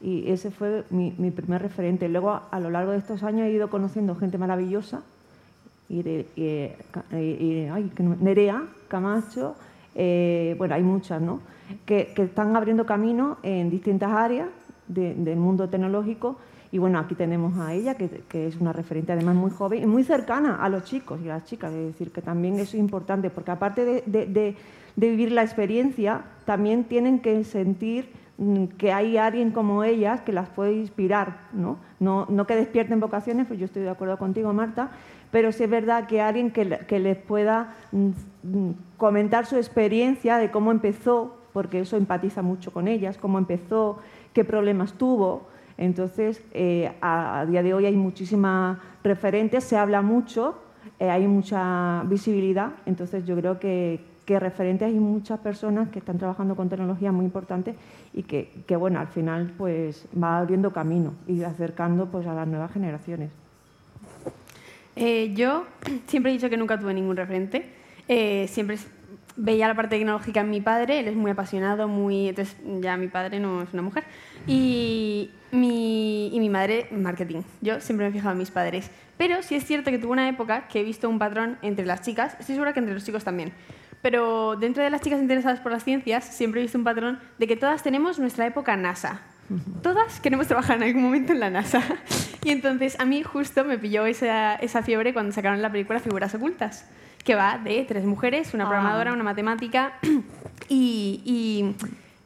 y ese fue mi, primer referente. Luego, a, lo largo de estos años, he ido conociendo gente maravillosa, y, Nerea, Camacho, eh, bueno, hay muchas, ¿no? Que, están abriendo camino en distintas áreas del mundo tecnológico. Y bueno, aquí tenemos a ella, que, es una referente además muy joven y muy cercana a los chicos y a las chicas. Es decir, que también eso es importante, porque aparte de, de vivir la experiencia, también tienen que sentir que hay alguien como ellas que las puede inspirar, ¿no? No, no que despierten vocaciones, pues yo estoy de acuerdo contigo, Marta, pero sí es verdad que alguien que, que les pueda mm, mm, comentar su experiencia de cómo empezó, porque eso empatiza mucho con ellas, cómo empezó, qué problemas tuvo. Entonces, eh, a, día de hoy hay muchísimas referentes, se habla mucho, eh, hay mucha visibilidad, entonces yo creo que, que referentes hay muchas personas que están trabajando con tecnologías muy importantes y que, que, bueno, al final pues va abriendo camino y acercando pues a las nuevas generaciones. Eh, yo siempre he dicho que nunca tuve ningún referente. Eh, siempre veía la parte tecnológica en mi padre, él es muy apasionado, muy... Entonces ya mi padre no es una mujer. Y mi, y mi madre, marketing. Yo siempre me he fijado en mis padres. Pero sí es cierto que tuve una época que he visto un patrón entre las chicas, estoy segura que entre los chicos también. Pero dentro de las chicas interesadas por las ciencias, siempre he visto un patrón de que todas tenemos nuestra época NASA. Todas queremos trabajar en algún momento en la NASA. Y entonces a mí justo me pilló esa, esa fiebre cuando sacaron la película Figuras Ocultas, que va de tres mujeres, una Ah. programadora, una matemática y, y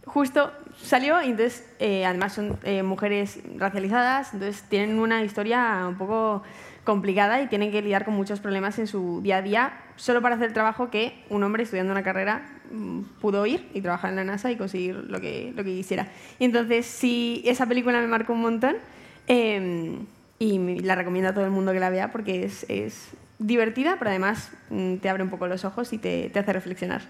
justo salió y entonces eh, además son eh, mujeres racializadas, entonces tienen una historia un poco complicada y tienen que lidiar con muchos problemas en su día a día solo para hacer el trabajo que un hombre estudiando una carrera mm, pudo ir y trabajar en la NASA y conseguir lo que, lo que quisiera. Y entonces sí, esa película me marcó un montón eh, y la recomiendo a todo el mundo que la vea porque es, es divertida, pero además mm, te abre un poco los ojos y te, te hace reflexionar.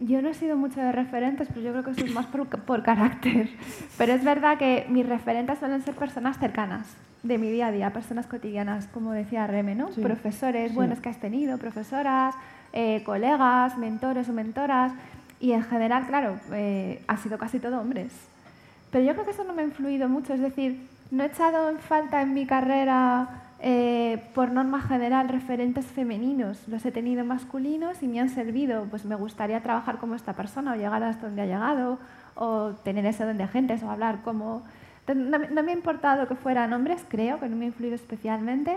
Yo no he sido mucho de referentes, pero yo creo que es más por, por carácter. Pero es verdad que mis referentes suelen ser personas cercanas de mi día a día, personas cotidianas, como decía Reme, ¿no? Sí. Profesores Sí. buenos que has tenido, profesoras, eh, colegas, mentores o mentoras. Y en general, claro, eh, ha sido casi todo hombres. Pero yo creo que eso no me ha influido mucho. Es decir, no he echado en falta en mi carrera, eh, por norma general, referentes femeninos. Los he tenido masculinos y me han servido. Pues me gustaría trabajar como esta persona o llegar hasta donde ha llegado o tener ese don de agentes o hablar como... No, me- ha importado que fueran hombres, creo que no me ha influido especialmente.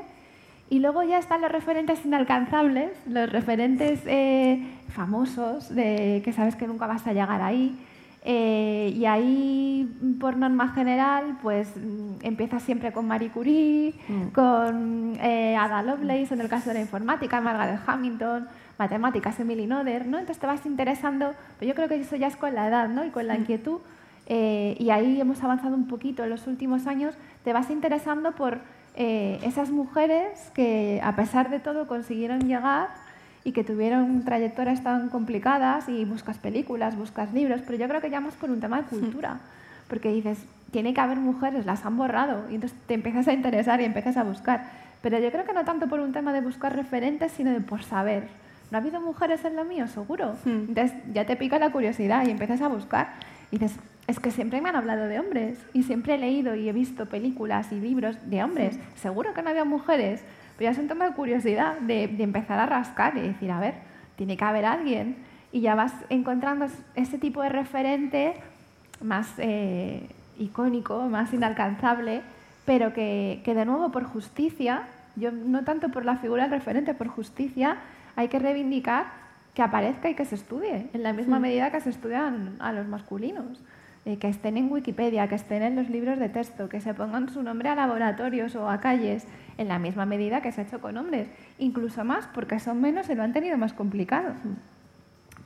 Y luego ya están los referentes inalcanzables, los referentes eh, famosos, de que sabes que nunca vas a llegar ahí. Eh, y ahí, por norma general, pues mm, empiezas siempre con Marie Curie, con eh, Ada Lovelace en el caso de la informática, Margaret Hamilton, matemáticas, Emily Noether, ¿no? Entonces te vas interesando, pero yo creo que eso ya es con la edad, ¿no? Y con la inquietud. Eh, y ahí hemos avanzado un poquito en los últimos años, te vas interesando por esas mujeres que a pesar de todo consiguieron llegar y que tuvieron trayectorias tan complicadas y buscas películas, buscas libros, pero yo creo que ya más por un tema de cultura, porque dices, tiene que haber mujeres, las han borrado, y entonces te empiezas a interesar y empiezas a buscar. Pero yo creo que no tanto por un tema de buscar referentes, sino de por saber. ¿No ha habido mujeres en lo mío? Seguro. Entonces ya te pica la curiosidad y empiezas a buscar. Y dices, es que siempre me han hablado de hombres y siempre he leído y he visto películas y libros de hombres. Seguro que no había mujeres. Pero ya es un tema de curiosidad, de, de empezar a rascar y decir, a ver, tiene que haber alguien. Y ya vas encontrando es- ese tipo de referente más eh, icónico, más inalcanzable, pero que, que de nuevo por justicia, yo no tanto por la figura del referente, por justicia, hay que reivindicar que aparezca y que se estudie, en la misma Mm. medida que se estudian a los masculinos. Eh, que estén en Wikipedia, que estén en los libros de texto, que se pongan su nombre a laboratorios o a calles, en la misma medida que se ha hecho con hombres. Incluso más, porque son menos y lo han tenido más complicado.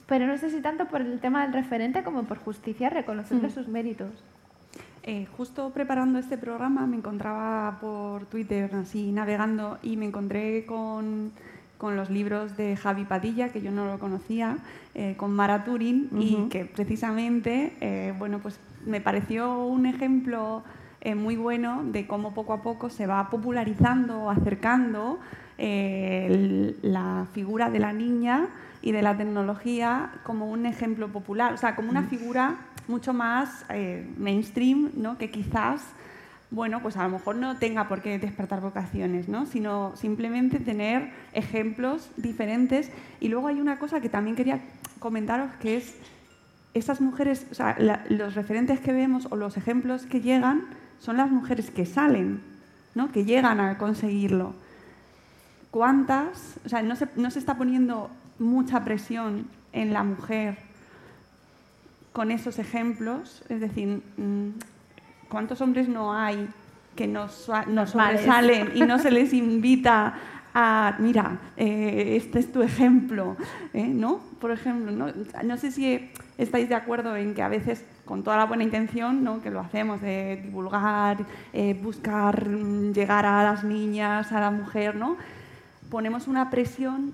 Pero no sé si tanto por el tema del referente como por justicia reconocerle Mm. sus méritos. Eh, justo preparando este programa me encontraba por Twitter así navegando y me encontré con, con los libros de Javi Padilla, que yo no lo conocía, eh, con Mara Turin y que precisamente eh, bueno, pues me pareció un ejemplo eh, muy bueno de cómo poco a poco se va popularizando, acercando eh, el- la figura de la niña y de la tecnología como un ejemplo popular, o sea, como una figura mucho más mainstream, ¿no? que quizás, bueno, pues a lo mejor no tenga por qué despertar vocaciones, ¿no? sino simplemente tener ejemplos diferentes. Y luego hay una cosa que también quería comentaros, que es esas mujeres, o sea, los referentes que vemos o los ejemplos que llegan son las mujeres que salen, ¿no? que llegan a conseguirlo. ¿Cuántas? O sea, no se, no se está poniendo mucha presión en la mujer con esos ejemplos. Es decir, mm, ¿cuántos hombres no hay que no, sua- no Normales. sobresalen y no se les invita a, mira, eh, este es tu ejemplo, ¿eh? ¿no? Por ejemplo, ¿no? no sé si estáis de acuerdo en que a veces, con toda la buena intención, ¿no? que lo hacemos de divulgar, eh, buscar mm, llegar a las niñas, a la mujer, ¿no? ponemos una presión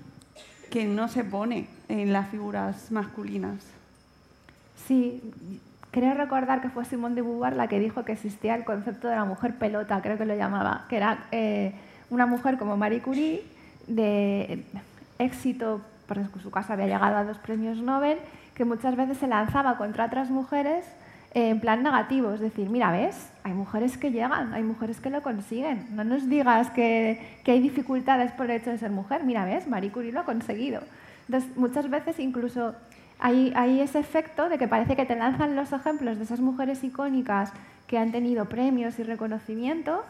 que no se pone en las figuras masculinas. Sí, creo recordar que fue Simone de Beauvoir la que dijo que existía el concepto de la mujer pelota, creo que lo llamaba, que era eh, una mujer como Marie Curie, de éxito, porque su casa había llegado a dos premios Nobel, que muchas veces se lanzaba contra otras mujeres en plan negativo, es decir, mira, ves, hay mujeres que llegan, hay mujeres que lo consiguen. No nos digas que, que, hay dificultades por el hecho de ser mujer, mira, ves, Marie Curie lo ha conseguido. Entonces, muchas veces incluso hay, ese efecto de que parece que te lanzan los ejemplos de esas mujeres icónicas que han tenido premios y reconocimiento,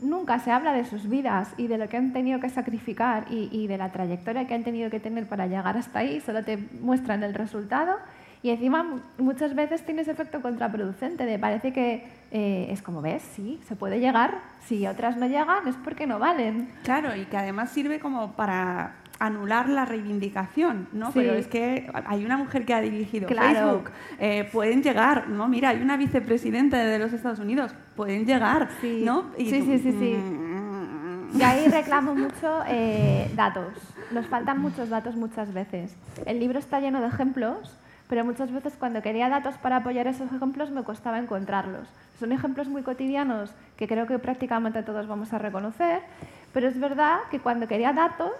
nunca se habla de sus vidas y de lo que han tenido que sacrificar y, y, de la trayectoria que han tenido que tener para llegar hasta ahí, solo te muestran el resultado. Y encima muchas veces tiene ese efecto contraproducente, de parece que eh, es como, ves, sí, se puede llegar, si otras no llegan es porque no valen. Claro, y que además sirve como para anular la reivindicación, ¿no? Sí. Pero es que hay una mujer que ha dirigido Claro. Facebook, eh, pueden llegar, ¿no? Mira, hay una vicepresidenta de los Estados Unidos, pueden llegar, Sí. ¿no? Y Sí, tú, sí, sí, sí. mm, Y ahí reclamo mucho eh, datos. Nos faltan muchos datos muchas veces. El libro está lleno de ejemplos, pero muchas veces cuando quería datos para apoyar esos ejemplos me costaba encontrarlos. Son ejemplos muy cotidianos que creo que prácticamente todos vamos a reconocer, pero es verdad que cuando quería datos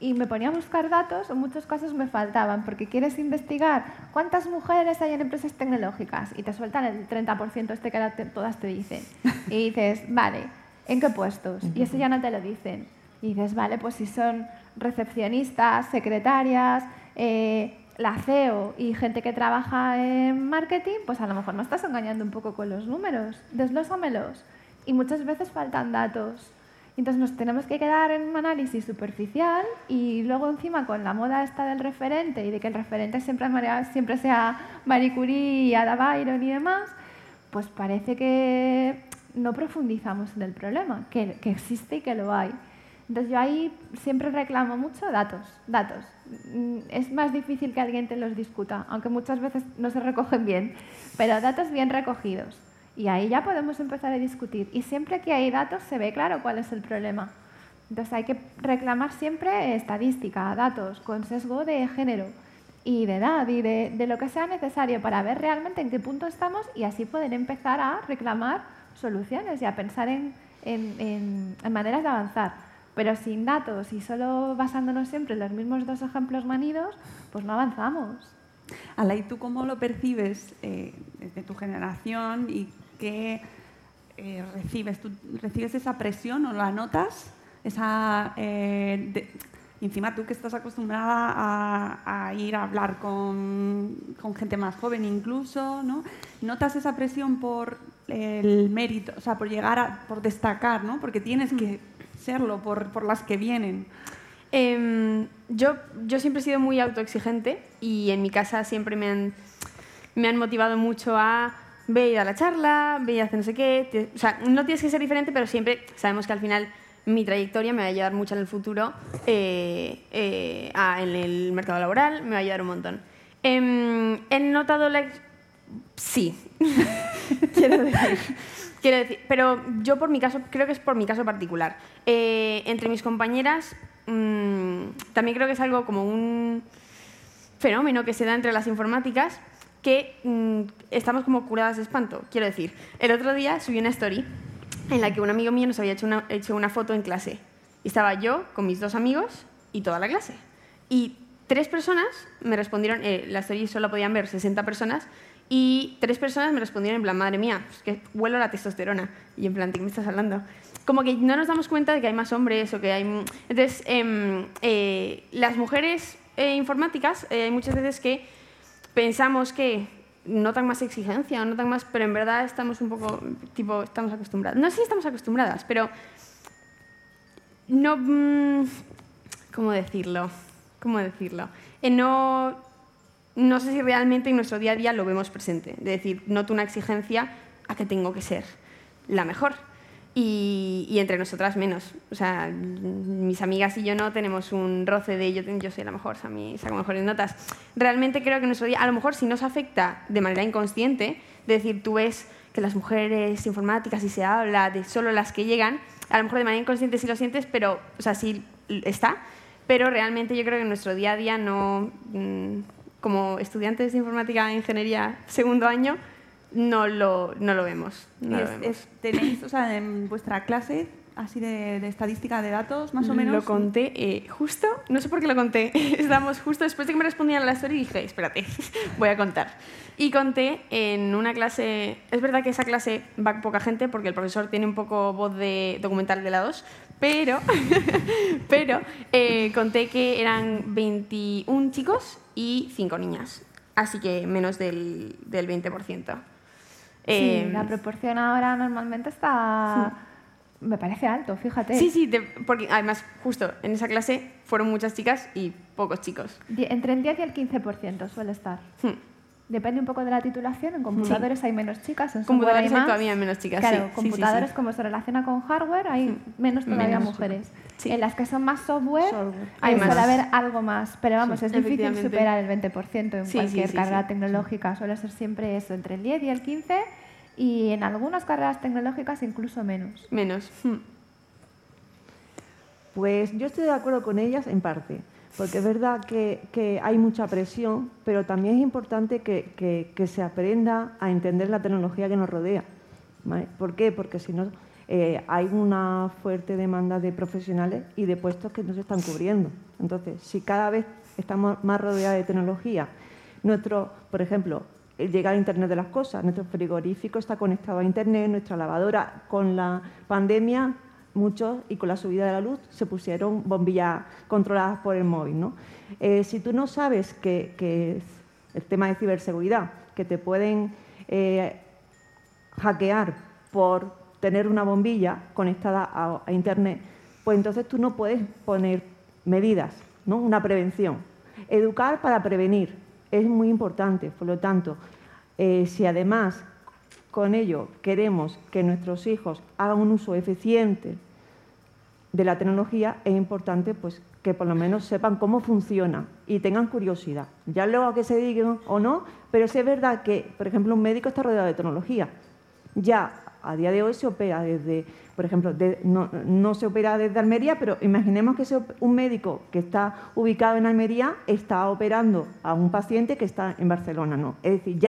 y me ponía a buscar datos, en muchos casos me faltaban, porque quieres investigar cuántas mujeres hay en empresas tecnológicas y te sueltan el 30% este que ahora te- todas te dicen. Y dices, vale, ¿en qué puestos? Y eso ya no te lo dicen. Y dices, vale, pues si son recepcionistas, secretarias, eh, la CEO y gente que trabaja en marketing, pues a lo mejor me estás engañando un poco con los números. Desglósamelos. Y muchas veces faltan datos. Entonces nos tenemos que quedar en un análisis superficial y luego encima con la moda esta del referente y de que el referente siempre, siempre sea Marie Curie y Ada Byron y demás, pues parece que no profundizamos en el problema, que, que existe y que lo hay. Entonces yo ahí siempre reclamo mucho datos, datos. Mm, Es más difícil que alguien te los discuta, aunque muchas veces no se recogen bien, pero datos bien recogidos. Y ahí ya podemos empezar a discutir. Y siempre que hay datos se ve claro cuál es el problema. Entonces hay que reclamar siempre estadística, datos, con sesgo de género y de edad y de, de lo que sea necesario para ver realmente en qué punto estamos y así poder empezar a reclamar soluciones y a pensar en, en- en- en maneras de avanzar. Pero sin datos y solo basándonos siempre en los mismos dos ejemplos manidos, pues no avanzamos. Ala, ¿y tú cómo lo percibes eh, de tu generación y qué eh, recibes? ¿Tú recibes esa presión o la notas? Esa, eh, de- encima tú que estás acostumbrada a, a ir a hablar con, con gente más joven incluso, ¿no? ¿Notas esa presión por el mérito, o sea, por llegar a, por destacar, ¿no? Porque tienes que serlo por, por las que vienen. Em, yo, yo siempre he sido muy autoexigente y en mi casa siempre me han, me han motivado mucho a ve y a la charla, ve y hacer no sé qué. o sea, no tienes que ser diferente, pero siempre sabemos que al final mi trayectoria me va a ayudar mucho en el futuro eh, eh, en el mercado laboral, me va a ayudar un montón. Em, he notado Sí. Quiero decir. Quiero decir, pero yo por mi caso, creo que es por mi caso particular. Eh, entre mis compañeras, mm, también creo que es algo como un fenómeno que se da entre las informáticas que mm, estamos como curadas de espanto. Quiero decir, el otro día subí una story en la que un amigo mío nos había hecho una, hecho una foto en clase. Y estaba yo con mis dos amigos y toda la clase. Y tres personas me respondieron, eh, la story solo podían ver 60 personas, y tres personas me respondieron en plan, madre mía, es que huelo la testosterona. Y en plan, ¿de qué me estás hablando? Como que no nos damos cuenta de que hay más hombres o que hay... Entonces, em, eh, las mujeres eh, informáticas, eh, hay muchas veces que pensamos que notan más exigencia o notan más, pero en verdad estamos un poco, tipo, estamos acostumbradas. No sé si estamos acostumbradas, pero no... mm, ¿Cómo decirlo? ¿Cómo decirlo? Eh, no, no sé si realmente en nuestro día a día lo vemos presente. De decir, noto una exigencia a que tengo que ser la mejor. Y, y entre nosotras menos. O sea, mis amigas y yo no tenemos un roce de yo, yo soy la mejor, a mí saco mejores notas. Realmente creo que nuestro día, a lo mejor si nos afecta de manera inconsciente, de decir, tú ves que las mujeres informáticas y se habla de solo las que llegan, a lo mejor de manera inconsciente sí lo sientes, pero, o sea, sí está, pero realmente yo creo que en nuestro día a día no, mm, como estudiantes de informática e ingeniería segundo año, no lo, no lo vemos. No lo Es- vemos. es- ¿Tenéis, o sea, en vuestra clase, así de, de estadística de datos, más o menos? Lo conté eh, justo, no sé por qué lo conté. Estábamos justo después de que me respondían la story y dije, espérate, voy a contar. Y conté en una clase, es verdad que esa clase va poca gente porque el profesor tiene un poco voz de documental de la 2, pero, pero eh, conté que eran 21 chicos y 5 niñas, así que menos del, del 20%. Sí, Eh, la proporción ahora normalmente está... Me parece alto, fíjate. Sí, sí, de- porque además justo en esa clase fueron muchas chicas y pocos chicos. Entre el 10 y el 15% suele estar. Hmm. Depende un poco de la titulación. En computadores hay menos chicas, en Computadores software hay más. todavía menos chicas, Claro, sí, sí, sí, computadores sí. como se relaciona con hardware hay menos todavía Menos. mujeres. En las que son más software, Hay hay suele haber algo más. Pero vamos, Sí, es difícil superar el 20% en cualquier sí, carrera sí. tecnológica. Suele ser siempre eso, entre el 10 y el 15 y en algunas carreras tecnológicas incluso menos. Menos. Pues yo estoy de acuerdo con ellas en parte, porque es verdad que, hay mucha presión, pero también es importante que, se aprenda a entender la tecnología que nos rodea. ¿Por qué? Porque si no, eh, hay una fuerte demanda de profesionales y de puestos que no se están cubriendo. Entonces, si cada vez estamos más rodeados de tecnología, nuestro, por ejemplo, eh, llega el Internet de las cosas, nuestro frigorífico está conectado a Internet, nuestra lavadora con la pandemia, muchos y con la subida de la luz se pusieron bombillas controladas por el móvil. ¿no? Eh, si tú no sabes que, que el tema de ciberseguridad, que te pueden eh, hackear por tener una bombilla conectada a, a Internet, pues entonces tú no puedes poner medidas, ¿no? una prevención. Educar para prevenir es muy importante, por lo tanto, eh, si además con ello queremos que nuestros hijos hagan un uso eficiente de la tecnología, es importante pues, que por lo menos sepan cómo funciona y tengan curiosidad. Ya luego a que se digan o no, pero sí es verdad que, por ejemplo, un médico está rodeado de tecnología. Ya a día de hoy se opera desde, por ejemplo, no, no se opera desde Almería, pero imaginemos que un médico que está ubicado en Almería está operando a un paciente que está en Barcelona, ¿no? Es decir, ya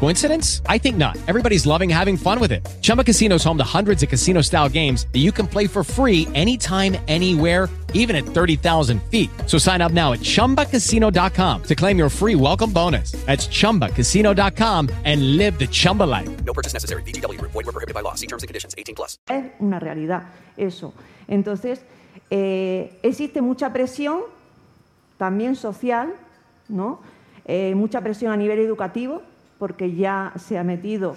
Coincidence? I think not. Everybody's loving having fun with it. Chumba Casino is home to hundreds of casino style games that you can play for free anytime, anywhere, even at 30,000 feet. So sign up now at chumbacasino.com to claim your free welcome bonus. That's chumbacasino.com and live the Chumba life. No purchase necessary. VGW Group. Void were prohibited by law. See terms and conditions. 18 plus. es una realidad eso. Entonces, eh, existe mucha presión, también social, ¿no? Eh, mucha presión a nivel educativo, porque ya se ha metido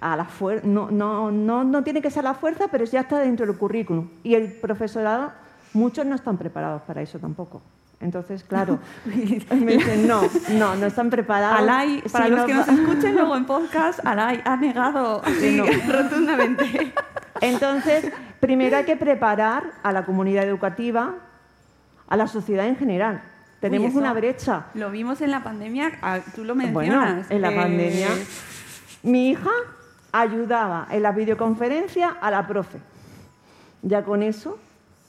a la fuerza, no, no, no, no tiene que ser la fuerza, pero ya está dentro del currículum. Y el profesorado, muchos no están preparados para eso tampoco. Entonces, claro, me dicen, no, no, no están preparados. Alay, para los no que nos escuchen luego en podcast, Alay ha negado así, No. rotundamente. Entonces, primero hay que preparar a la comunidad educativa, a la sociedad en general. Tenemos Uy, una brecha. Lo vimos en la pandemia, ah, tú lo Bueno, mencionas. en la eh, pandemia, mi hija ayudaba en la videoconferencia a la profe. Ya con eso.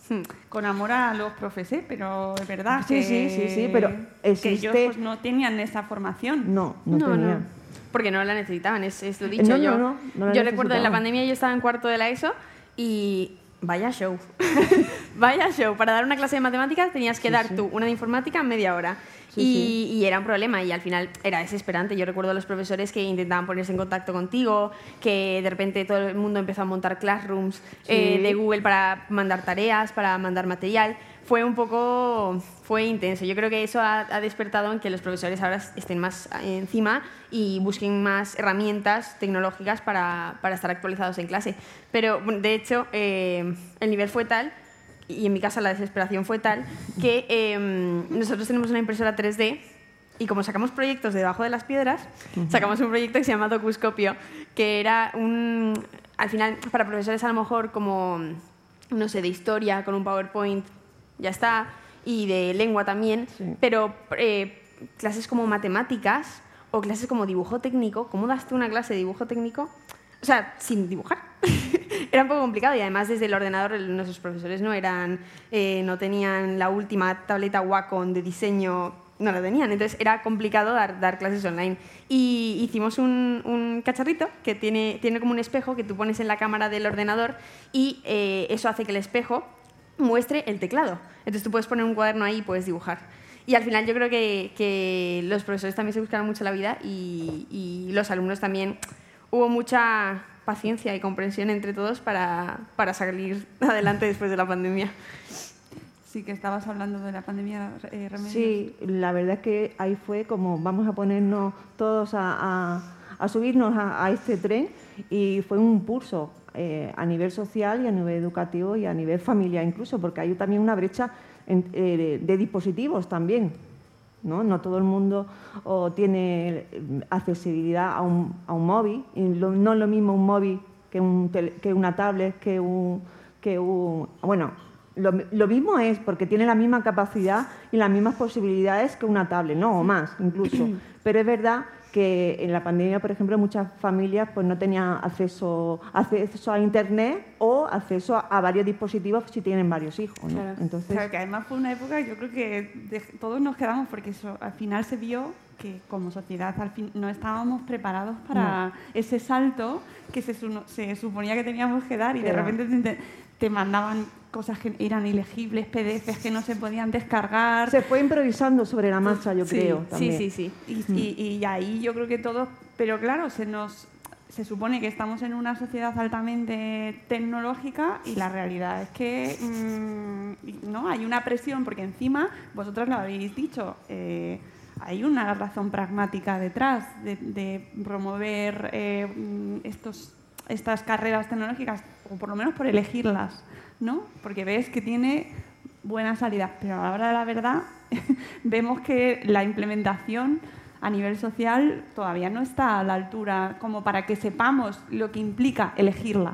Hmm, Con amor a los profes, ¿eh? pero es verdad Sí, que, sí, sí, sí, pero que existe- ellos pues, no tenían esa formación. No, no, tenían. Porque no la necesitaban, es, es lo dicho No, no, yo. no, no la yo recuerdo en la pandemia yo estaba en cuarto de la ESO y vaya show. vaya show. Para dar una clase de matemáticas tenías que dar tú una de informática media hora. Sí, y, y era un problema y al final era desesperante. Yo recuerdo a los profesores que intentaban ponerse en contacto contigo, que de repente todo el mundo empezó a montar classrooms eh, de Google para mandar tareas, para mandar material. Fue un poco fue intenso. Yo creo que eso ha, ha, despertado en que los profesores ahora estén más encima y busquen más herramientas tecnológicas para, para estar actualizados en clase. Pero, de hecho, eh, el nivel fue tal, y en mi casa la desesperación fue tal, que eh, nosotros tenemos una impresora 3D y como sacamos proyectos de debajo de las piedras, sacamos un proyecto que se llama Docuscopio, que era un, al final, para profesores a lo mejor como, no sé, de historia, con un PowerPoint, ya está, y de lengua también, sí. pero eh, clases como matemáticas o clases como dibujo técnico, ¿cómo das tú una clase de dibujo técnico? O sea, sin dibujar. era un poco complicado y además desde el ordenador nuestros profesores no eran, eh, no tenían la última tableta Wacom de diseño no la tenían, entonces era complicado dar, dar clases online. Y hicimos un, un, cacharrito que tiene, tiene como un espejo que tú pones en la cámara del ordenador y eh, eso hace que el espejo muestre el teclado. Entonces tú puedes poner un cuaderno ahí y puedes dibujar. Y al final yo creo que, que los profesores también se buscaron mucho la vida y, y, los alumnos también. Hubo mucha paciencia y comprensión entre todos para, para salir adelante después de la pandemia. Sí, que estabas hablando de la pandemia, eh, Remedios. Sí, la verdad es que ahí fue como vamos a ponernos todos a, a, a subirnos a, a, este tren y fue un pulso eh, a nivel social y a nivel educativo y a nivel familiar incluso, porque hay también una brecha en, eh, de, dispositivos también. ¿no? no todo el mundo tiene accesibilidad a un, a un móvil, y lo, no es lo mismo un móvil que, un tele, que una tablet, que un, que un... Bueno, lo, lo, mismo es porque tiene la misma capacidad y las mismas posibilidades que una tablet, ¿no? O más incluso. Pero es verdad que en la pandemia, por ejemplo, muchas familias pues, no tenían acceso, acceso a Internet o acceso a, a varios dispositivos si tienen varios hijos. ¿no? Claro. Entonces, claro, que además fue una época, yo creo que de, todos nos quedamos porque eso, al final se vio que como sociedad al fin, no estábamos preparados para no. ese salto que se, se, suponía que teníamos que dar y claro. de repente te, mandaban cosas que eran ilegibles, PDFs que no se podían descargar. Se fue improvisando sobre la marcha, yo sí, creo. También. Sí, sí, sí. Y, mm. y, y, ahí yo creo que todos, pero claro, se nos se supone que estamos en una sociedad altamente tecnológica y la realidad es que mmm, no hay una presión porque encima vosotros lo habéis dicho. Eh, hay una razón pragmática detrás de, de promover eh, estos, estas carreras tecnológicas, o por lo menos por elegirlas. ¿no? Porque ves que tiene buena salida, pero a la hora de la verdad vemos que la implementación a nivel social todavía no está a la altura como para que sepamos lo que implica elegirla.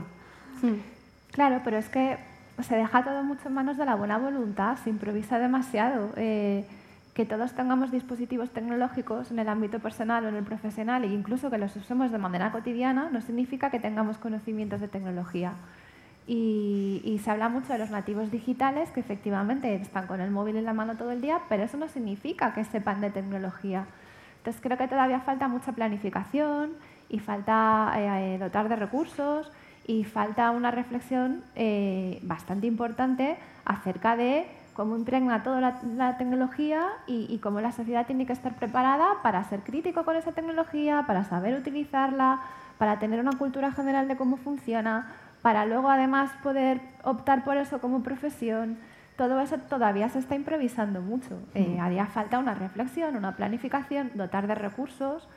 Claro, pero es que se deja todo mucho en manos de la buena voluntad, se improvisa demasiado. Eh, que todos tengamos dispositivos tecnológicos en el ámbito personal o en el profesional e incluso que los usemos de manera cotidiana no significa que tengamos conocimientos de tecnología. Y, y, se habla mucho de los nativos digitales que efectivamente están con el móvil en la mano todo el día, pero eso no significa que sepan de tecnología. Entonces creo que todavía falta mucha planificación y falta eh, dotar de recursos y falta una reflexión eh, bastante importante acerca de cómo impregna toda la, la tecnología y, y, cómo la sociedad tiene que estar preparada para ser crítico con esa tecnología, para saber utilizarla, para tener una cultura general de cómo funciona, para luego además poder optar por eso como profesión. Todo eso todavía se está improvisando mucho. Eh, haría falta una reflexión, una planificación, dotar de recursos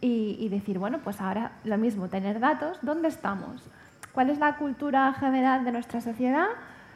y, y, decir, bueno, pues ahora lo mismo, tener datos, ¿dónde estamos? ¿Cuál es la cultura general de nuestra sociedad?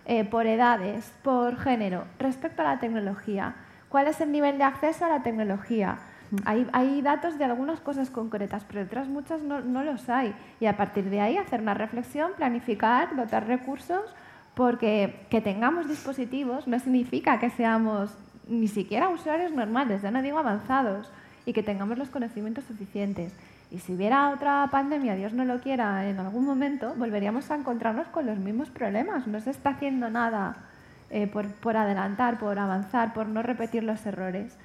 Eh, por edades, por género, respecto a la tecnología. ¿Cuál es el nivel de acceso a la tecnología? Hay, hay, datos de algunas cosas concretas, pero de otras muchas no, no, los hay. Y a partir de ahí hacer una reflexión, planificar, dotar recursos, porque que tengamos dispositivos no significa que seamos ni siquiera usuarios normales, ya no digo avanzados, y que tengamos los conocimientos suficientes. Y si hubiera otra pandemia, Dios no lo quiera, en algún momento, volveríamos a encontrarnos con los mismos problemas. No se está haciendo nada eh, por, por adelantar, por avanzar, por no repetir los errores.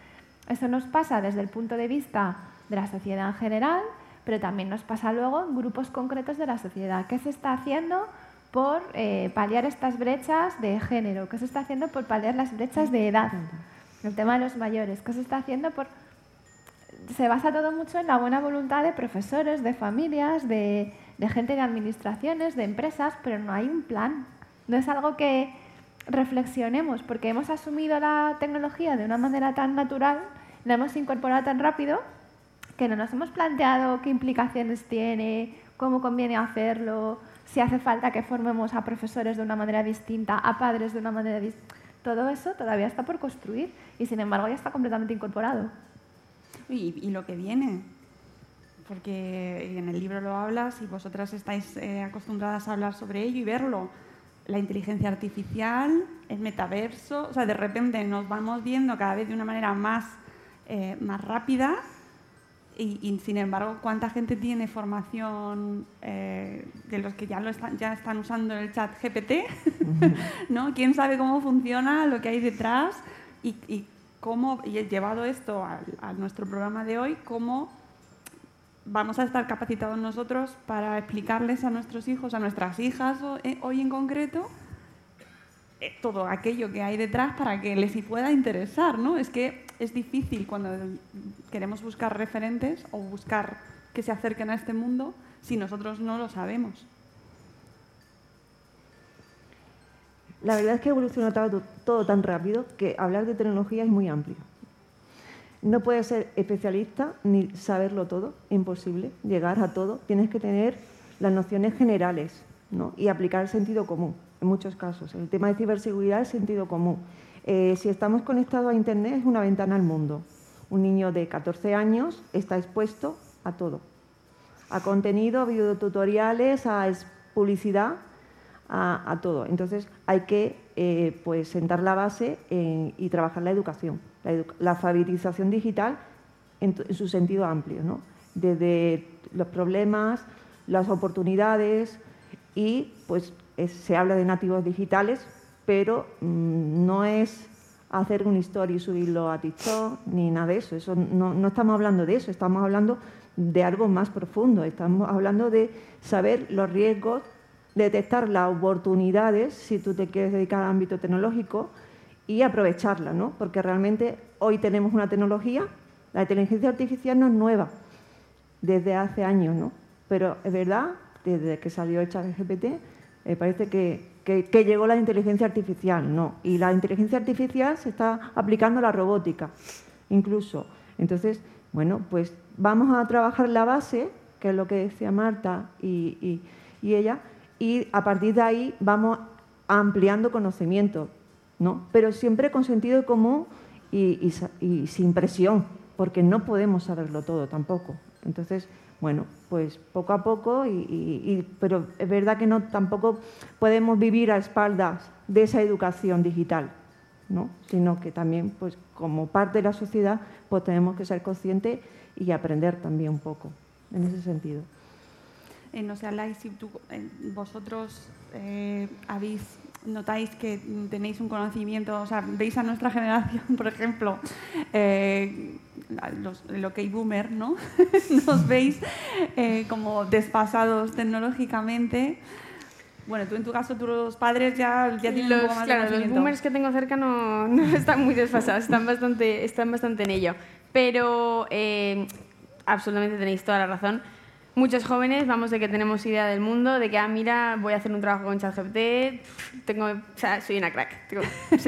Eso nos pasa desde el punto de vista de la sociedad en general, pero también nos pasa luego en grupos concretos de la sociedad. ¿Qué se está haciendo por eh, paliar estas brechas de género? ¿Qué se está haciendo por paliar las brechas de edad? El tema de los mayores. ¿Qué se está haciendo por...? Se basa todo mucho en la buena voluntad de profesores, de familias, de, gente de administraciones, de empresas, pero no hay un plan. No es algo que reflexionemos, porque hemos asumido la tecnología de una manera tan natural, la hemos incorporado tan rápido, que no nos hemos planteado qué implicaciones tiene, cómo conviene hacerlo, si hace falta que formemos a profesores de una manera distinta, a padres de una manera distinta. Todo eso todavía está por construir y sin embargo ya está completamente incorporado. Y, y lo que viene, porque en el libro lo hablas y vosotras estáis eh, acostumbradas a hablar sobre ello y verlo. La inteligencia artificial, el metaverso, o sea, de repente nos vamos viendo cada vez de una manera más, eh, más rápida y, y, sin embargo, ¿cuánta gente tiene formación eh, de los que ya, lo están, ya están usando el chat GPT? ¿no? ¿Quién sabe cómo funciona, lo que hay detrás? Y, y cómo, y llevado esto a, a nuestro programa de hoy, cómo vamos a estar capacitados nosotros para explicarles a nuestros hijos, a nuestras hijas eh, hoy en concreto, eh, todo aquello que hay detrás para que les pueda interesar, ¿no? Es que es difícil cuando queremos buscar referentes o buscar que se acerquen a este mundo si nosotros no lo sabemos. La verdad es que evoluciona todo, tan rápido que hablar de tecnología es muy amplio. No puedes ser especialista ni saberlo todo, imposible llegar a todo. Tienes que tener las nociones generales ¿no? y aplicar el sentido común en muchos casos. El tema de ciberseguridad es sentido común. Eh, si estamos conectados a Internet es una ventana al mundo. Un niño de 14 años está expuesto a todo, a contenido, videotutoriales, a publicidad, a, todo. Entonces hay que eh, pues sentar la base en, y trabajar la educación, la, edu la alfabetización digital en, en, su sentido amplio, ¿no? desde los problemas, las oportunidades y pues es, se habla de nativos digitales, pero mmm, no es hacer un story y subirlo a TikTok ni nada de eso. eso no, no estamos hablando de eso, estamos hablando de algo más profundo, estamos hablando de saber los riesgos detectar las oportunidades si tú te quieres dedicar al ámbito tecnológico y aprovecharla, ¿no? Porque realmente hoy tenemos una tecnología, la inteligencia artificial no es nueva, desde hace años, ¿no? Pero es verdad, desde que salió el chat GPT, eh, parece que, que, que, llegó la inteligencia artificial, ¿no? Y la inteligencia artificial se está aplicando a la robótica, incluso. Entonces, bueno, pues vamos a trabajar la base, que es lo que decía Marta y, y ella, y a partir de ahí vamos ampliando conocimiento, ¿no? pero siempre con sentido común y, sin presión, porque no podemos saberlo todo tampoco. Entonces, bueno, pues poco a poco, y, pero es verdad que no tampoco podemos vivir a espaldas de esa educación digital, ¿no? sino que también, pues como parte de la sociedad, pues tenemos que ser conscientes y aprender también un poco en ese sentido eh, no sé, Alay, si tú, eh, vosotros eh, habéis, notáis que tenéis un conocimiento, o sea, veis a nuestra generación, por ejemplo, eh, los, el OK Boomer, ¿no? Nos veis eh, como despasados tecnológicamente. Bueno, tú en tu caso, tus padres ya, ya tienen los, un poco más claro, de los boomers que tengo cerca no, no están muy desfasados, están bastante, están bastante en ello. Pero eh, absolutamente tenéis toda la razón muchos jóvenes vamos de que tenemos idea del mundo, de que, ah, mira, voy a hacer un trabajo con ChatGPT, tengo, o sea, soy una crack,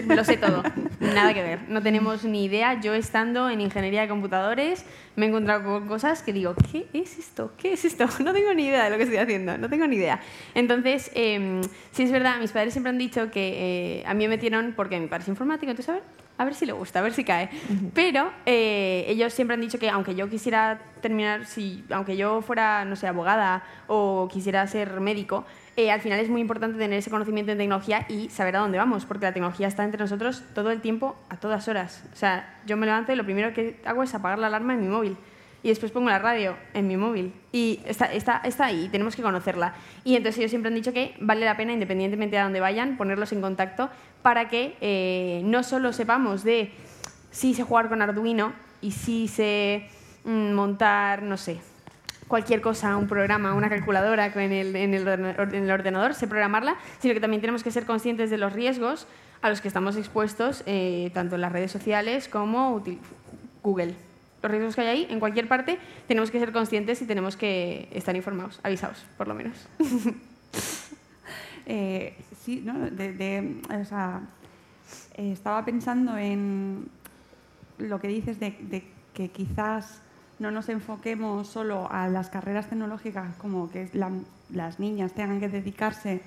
me lo sé todo, nada que ver, no tenemos ni idea. Yo estando en ingeniería de computadores me he encontrado con cosas que digo, ¿qué es esto? ¿Qué es esto? No tengo ni idea de lo que estoy haciendo, no tengo ni idea. Entonces, eh, sí es verdad, mis padres siempre han dicho que eh, a mí me metieron porque mi padre es informático, entonces, a ver, a ver si le gusta, a ver si cae. Uh -huh. Pero eh, ellos siempre han dicho que aunque yo quisiera terminar, si, aunque yo fuera, no sé, abogada o quisiera ser médico, eh, al final es muy importante tener ese conocimiento en tecnología y saber a dónde vamos, porque la tecnología está entre nosotros todo el tiempo, a todas horas. O sea, yo me levanto y lo primero que hago es apagar la alarma en mi móvil y después pongo la radio en mi móvil y está, está, está ahí, tenemos que conocerla. Y entonces ellos siempre han dicho que vale la pena, independientemente de dónde vayan, ponerlos en contacto para que eh, no solo sepamos de si sé jugar con Arduino y si sé mmm, montar, no sé, cualquier cosa, un programa, una calculadora en el, en, el, en el ordenador, sé programarla, sino que también tenemos que ser conscientes de los riesgos a los que estamos expuestos, eh, tanto en las redes sociales como Google los riesgos que hay ahí, en cualquier parte, tenemos que ser conscientes y tenemos que estar informados, avisados, por lo menos. eh, sí, ¿no? de, de- o sea, eh, estaba pensando en lo que dices de, de que quizás no nos enfoquemos solo a las carreras tecnológicas, como que la- las niñas tengan que dedicarse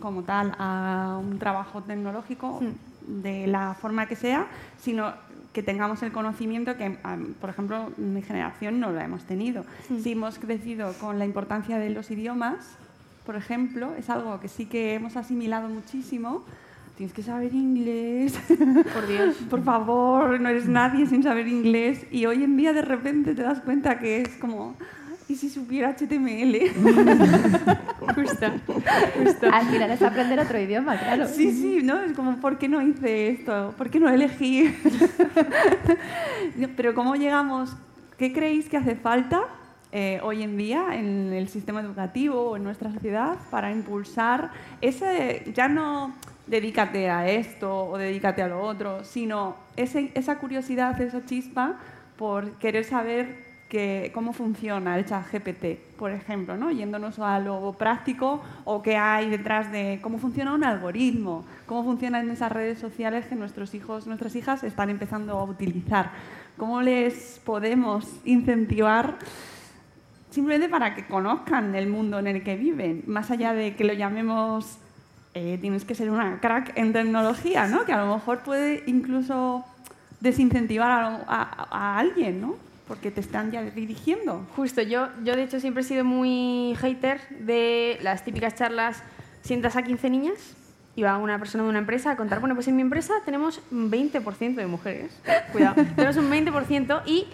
como tal a un trabajo tecnológico de la forma que sea, sino que tengamos el conocimiento que, am, por ejemplo, mi generación no lo hemos tenido. Si hemos crecido con la importancia de los idiomas, por ejemplo, es algo que sí que hemos asimilado muchísimo. Tienes que saber inglés. Por Dios. Por favor, no eres nadie sin saber inglés. Y hoy en día de repente te das cuenta que es como, ¿y si supiera HTML? Justo. Al final es aprender otro idioma, claro. Sí, sí, ¿no? Es como, ¿por qué no hice esto? ¿Por qué no elegí? Pero ¿cómo llegamos? ¿Qué creéis que hace falta eh, hoy en día en el sistema educativo o en nuestra sociedad para impulsar ese, ya no dedícate a esto o dedícate a lo otro, sino ese- esa curiosidad, esa chispa por querer saber que, cómo funciona el chat GPT, por ejemplo, ¿no? yéndonos a lo práctico o qué hay detrás de cómo funciona un algoritmo, cómo funcionan esas redes sociales que nuestros hijos, nuestras hijas están empezando a utilizar, cómo les podemos incentivar simplemente para que conozcan el mundo en el que viven, más allá de que lo llamemos eh, tienes que ser una crack en tecnología, ¿no? que a lo mejor puede incluso desincentivar a, a- a alguien, ¿no? Porque te están ya dirigiendo. Justo, yo, yo de hecho siempre he sido muy hater de las típicas charlas, sientas a 15 niñas y va una persona de una empresa a contar, bueno, pues en mi empresa tenemos un 20% de mujeres, cuidado, tenemos un 20% y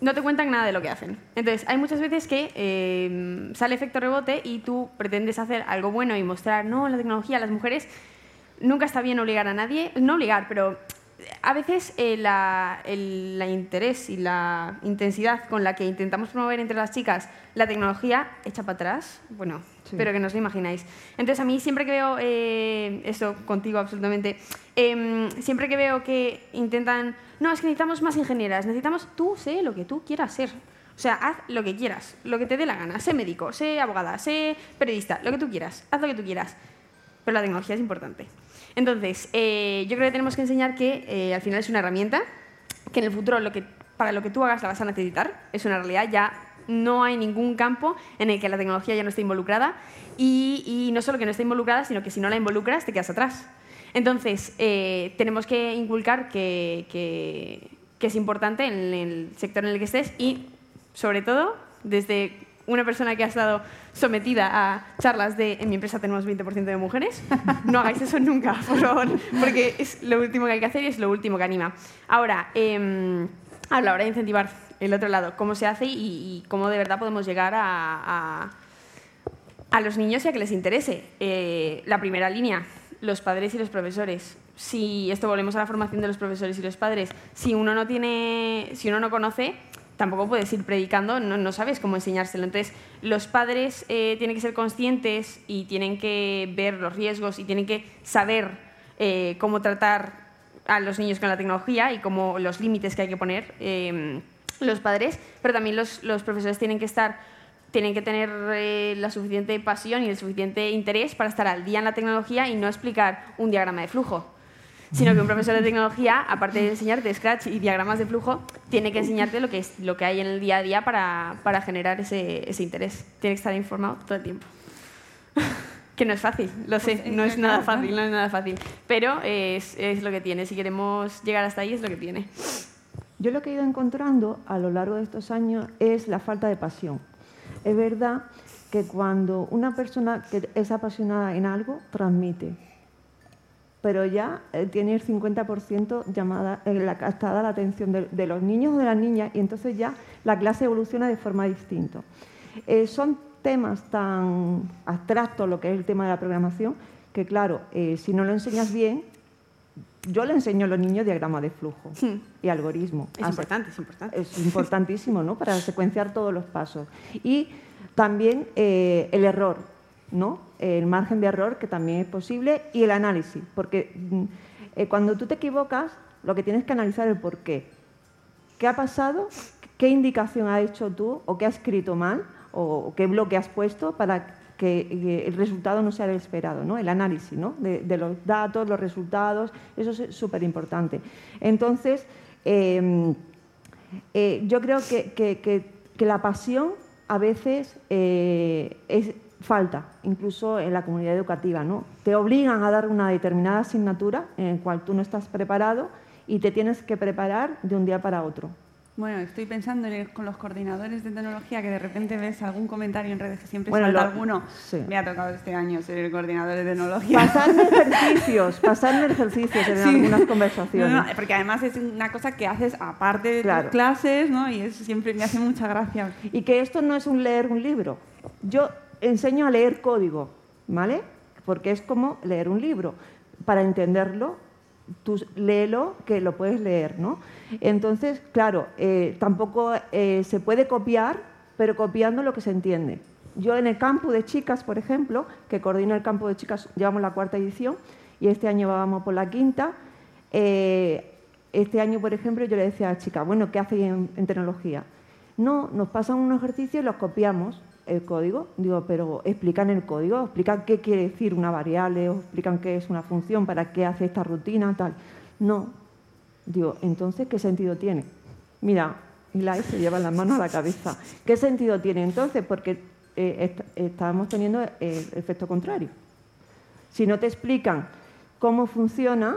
no te cuentan nada de lo que hacen. Entonces, hay muchas veces que eh, sale efecto rebote y tú pretendes hacer algo bueno y mostrar, no, la tecnología, las mujeres, nunca está bien obligar a nadie, no obligar, pero a veces eh, la, el la interés y la intensidad con la que intentamos promover entre las chicas la tecnología echa para atrás, bueno, Sí. pero que no os lo imagináis. Entonces a mí siempre que veo, eh, eso contigo absolutamente, em, siempre que veo que intentan, no, es que necesitamos más ingenieras, necesitamos, tú sé lo que tú quieras ser. O sea, haz lo que quieras, lo que te dé la gana, sé médico, sé abogada, sé periodista, lo que tú quieras, haz lo que tú quieras. Pero la tecnología es importante. Entonces, eh, yo creo que tenemos que enseñar que eh, al final es una herramienta, que en el futuro lo que, para lo que tú hagas la vas a necesitar, es una realidad, ya no hay ningún campo en el que la tecnología ya no esté involucrada y, y no solo que no esté involucrada, sino que si no la involucras te quedas atrás. Entonces, eh, tenemos que inculcar que, que- que es importante en el sector en el que estés y, sobre todo, desde una persona que ha estado sometida a charlas de en mi empresa tenemos 20% de mujeres, no hagáis eso nunca, por favor, porque es lo último que hay que hacer y es lo último que anima. Ahora, em, a la hora de incentivar el otro lado, cómo se hace y, y cómo de verdad podemos llegar a- a, a los niños y a que les interese. Eh, la primera línea, los padres y los profesores. Si esto volvemos a la formación de los profesores y los padres, si uno no tiene, si uno no conoce, tampoco puedes ir predicando, no, sabes cómo enseñárselo. Entonces, los padres eh, tienen que ser conscientes y tienen que ver los riesgos y tienen que saber eh, cómo tratar a los niños con la tecnología y cómo los límites que hay que poner eh, los padres, pero también los, los profesores tienen que estar tienen que tener eh, la suficiente pasión y el suficiente interés para estar al día en la tecnología y no explicar un diagrama de flujo, sino que un profesor de tecnología, aparte de enseñarte Scratch y diagramas de flujo, tiene que enseñarte lo que, es, lo que hay en el día a día para, para generar ese, ese interés. Tiene que estar informado todo el tiempo. que no es fácil, lo sé, no es nada fácil, no es nada fácil, pero es, es lo que tiene. Si queremos llegar hasta ahí, es lo que tiene. Yo lo que he ido encontrando a lo largo de estos años es la falta de pasión. Es verdad que cuando una persona que es apasionada en algo, transmite, pero ya eh, tiene el 50% llamada, eh, la, captada la atención de, de los niños o de las niñas y entonces ya la clase evoluciona de forma distinta. Eh, son temas tan abstractos, lo que es el tema de la programación, que claro, eh, si no lo enseñas bien, yo le enseño a los niños diagramas de flujo y algoritmo. Es importante, es importante. Es importantísimo, ¿no? Para secuenciar todos los pasos. Y también el error, ¿no? El margen de error, que también es posible, y el análisis, porque mm, eh, cuando tú te equivocas, lo que tienes que analizar es el por qué. ¿Qué ha pasado? ¿Qué indicación has hecho tú o qué has escrito mal o qué bloque has puesto para que, que el resultado no sea el esperado, ¿no? el análisis ¿no? de, los datos, los resultados, eso es súper importante. Entonces, eh, eh, yo creo que, que- que- la pasión a veces eh, es falta, incluso en la comunidad educativa. ¿no? Te obligan a dar una determinada asignatura en la cual tú no estás preparado y te tienes que preparar de un día para otro. Bueno, estoy pensando en ir con los coordinadores de tecnología que de repente ves algún comentario en redes que siempre Bueno, salta lo- alguno. sí. Me ha tocado este año ser el coordinador de tecnología. Pasarme ejercicios, pasarme ejercicios en Sí. algunas conversaciones. No, no, porque además es una cosa que haces aparte de Claro. tus clases, ¿no? Y eso siempre me hace mucha gracia. Y que esto no es un leer un libro. Yo enseño a leer código, ¿vale? Porque es como leer un libro. Para entenderlo, tú léelo, que lo puedes leer, ¿no? Entonces, claro, eh, tampoco eh, se puede copiar, pero copiando lo que se entiende. Yo en el campo de chicas, por ejemplo, que coordino el campo de chicas, llevamos la cuarta edición y este año vamos por la quinta. eh, este año, por ejemplo, yo le decía a las chicas, bueno, ¿qué hacéis en, en tecnología? No, nos pasan unos ejercicios y los copiamos el código. Digo, pero explican el código, explican qué quiere decir una variable, o explican qué es una función, para qué hace esta rutina, tal. No. Digo, entonces, ¿qué sentido tiene? Mira, Eli se lleva las manos a la cabeza. ¿Qué sentido tiene entonces? Porque eh, est- estábamos teniendo el efecto contrario. Si no te explican cómo funciona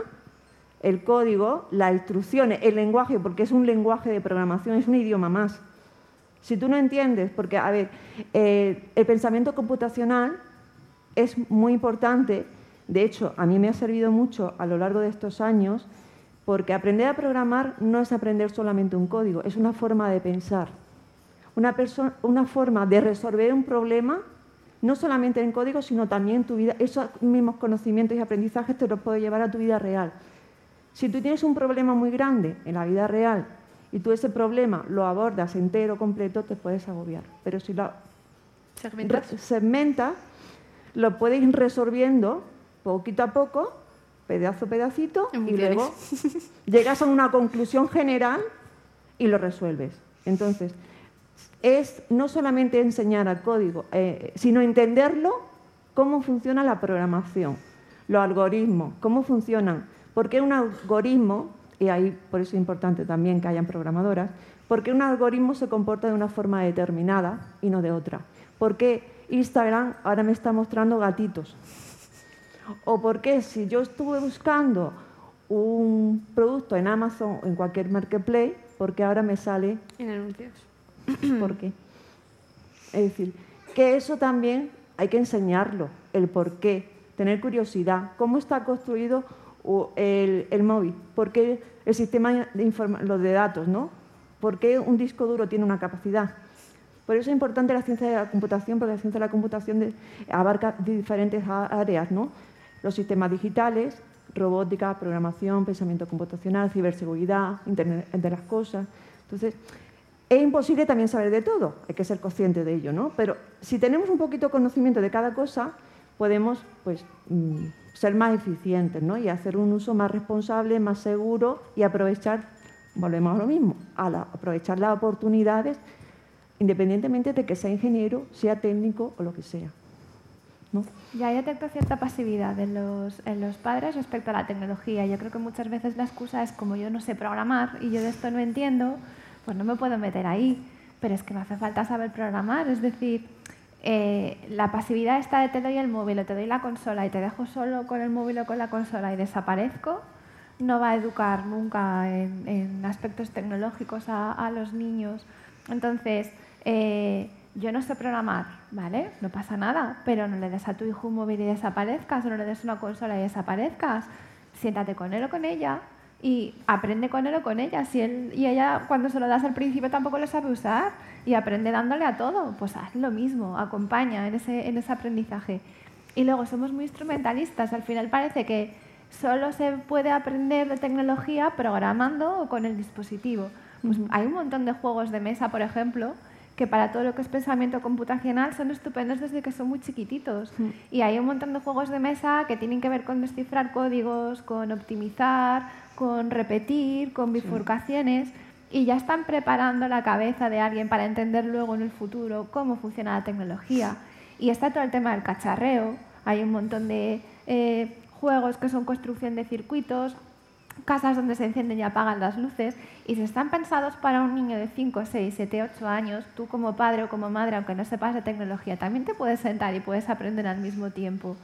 el código, las instrucciones, el lenguaje, porque es un lenguaje de programación, es un idioma más. Si tú no entiendes, porque, a ver, eh, el pensamiento computacional es muy importante, de hecho, a mí me ha servido mucho a lo largo de estos años, porque aprender a programar no es aprender solamente un código, es una forma de pensar, una, una forma de resolver un problema, no solamente en código, sino también en tu vida. Esos mismos conocimientos y aprendizajes te los puedes llevar a tu vida real. Si tú tienes un problema muy grande en la vida real y tú ese problema lo abordas entero, completo, te puedes agobiar. Pero si lo ¿Segmentas? lo puedes ir resolviendo poquito a poco, pedazo a pedacito, y luego llegas a una conclusión general y lo resuelves. Entonces, es no solamente enseñar al código, eh, sino entenderlo, cómo funciona la programación, los algoritmos, cómo funcionan. Porque un algoritmo, y ahí por eso es importante también que hayan programadoras, porque un algoritmo se comporta de una forma determinada y no de otra. Porque Instagram ahora me está mostrando gatitos. O porque si yo estuve buscando un producto en Amazon o en cualquier marketplace, porque ahora me sale En anuncios. ¿Por qué? Es decir, que eso también hay que enseñarlo, el por qué, tener curiosidad, cómo está construido o, el, el móvil, por qué el sistema de los de datos, ¿no? ¿Por qué un disco duro tiene una capacidad? Por eso es importante la ciencia de la computación, porque la ciencia de la computación abarca diferentes áreas, ¿no? Los sistemas digitales, robótica, programación, pensamiento computacional, ciberseguridad, Internet de las cosas. Entonces, es imposible también saber de todo, hay que ser consciente de ello, ¿no? Pero si tenemos un poquito de conocimiento de cada cosa, podemos pues, mm, ser más eficientes ¿no? y hacer un uso más responsable, más seguro y aprovechar, volvemos a lo mismo, a la- aprovechar las oportunidades independientemente de que sea ingeniero, sea técnico o lo que sea. ¿no? Ya detecto cierta pasividad en los, en los padres respecto a la tecnología. Yo creo que muchas veces la excusa es como yo no sé programar y yo de esto no entiendo, pues no me puedo meter ahí. Pero es que me hace falta saber programar. Es decir, eh, la pasividad está de te doy el móvil o te doy la consola y te dejo solo con el móvil o con la consola y desaparezco, no va a educar nunca en, aspectos tecnológicos a, a los niños. Entonces, eh, yo no sé programar, ¿vale? No pasa nada, pero no le des a tu hijo un móvil y desaparezcas, o no le des una consola y desaparezcas. Siéntate con él o con ella y aprende con él o con ella. Si él y ella cuando se lo das al principio tampoco lo sabe usar y aprende dándole a todo, pues haz lo mismo, acompaña en ese, en ese aprendizaje. Y luego somos muy instrumentalistas, al final parece que solo se puede aprender de tecnología programando o con el dispositivo. Pues hay un montón de juegos de mesa, por ejemplo, que para todo lo que es pensamiento computacional son estupendos desde que son muy chiquititos. Y hay un montón de juegos de mesa que tienen que ver con descifrar códigos, con optimizar, con repetir, con bifurcaciones. Y ya están preparando la cabeza de alguien para entender luego en el futuro cómo funciona la tecnología. Y está todo el tema del cacharreo, hay un montón de eh, juegos que son construcción de circuitos, casas donde se encienden y apagan las luces y si están pensados para un niño de 5, 6, 7, 8 años, tú como padre o como madre, aunque no sepas de tecnología, también te puedes sentar y puedes aprender al mismo tiempo.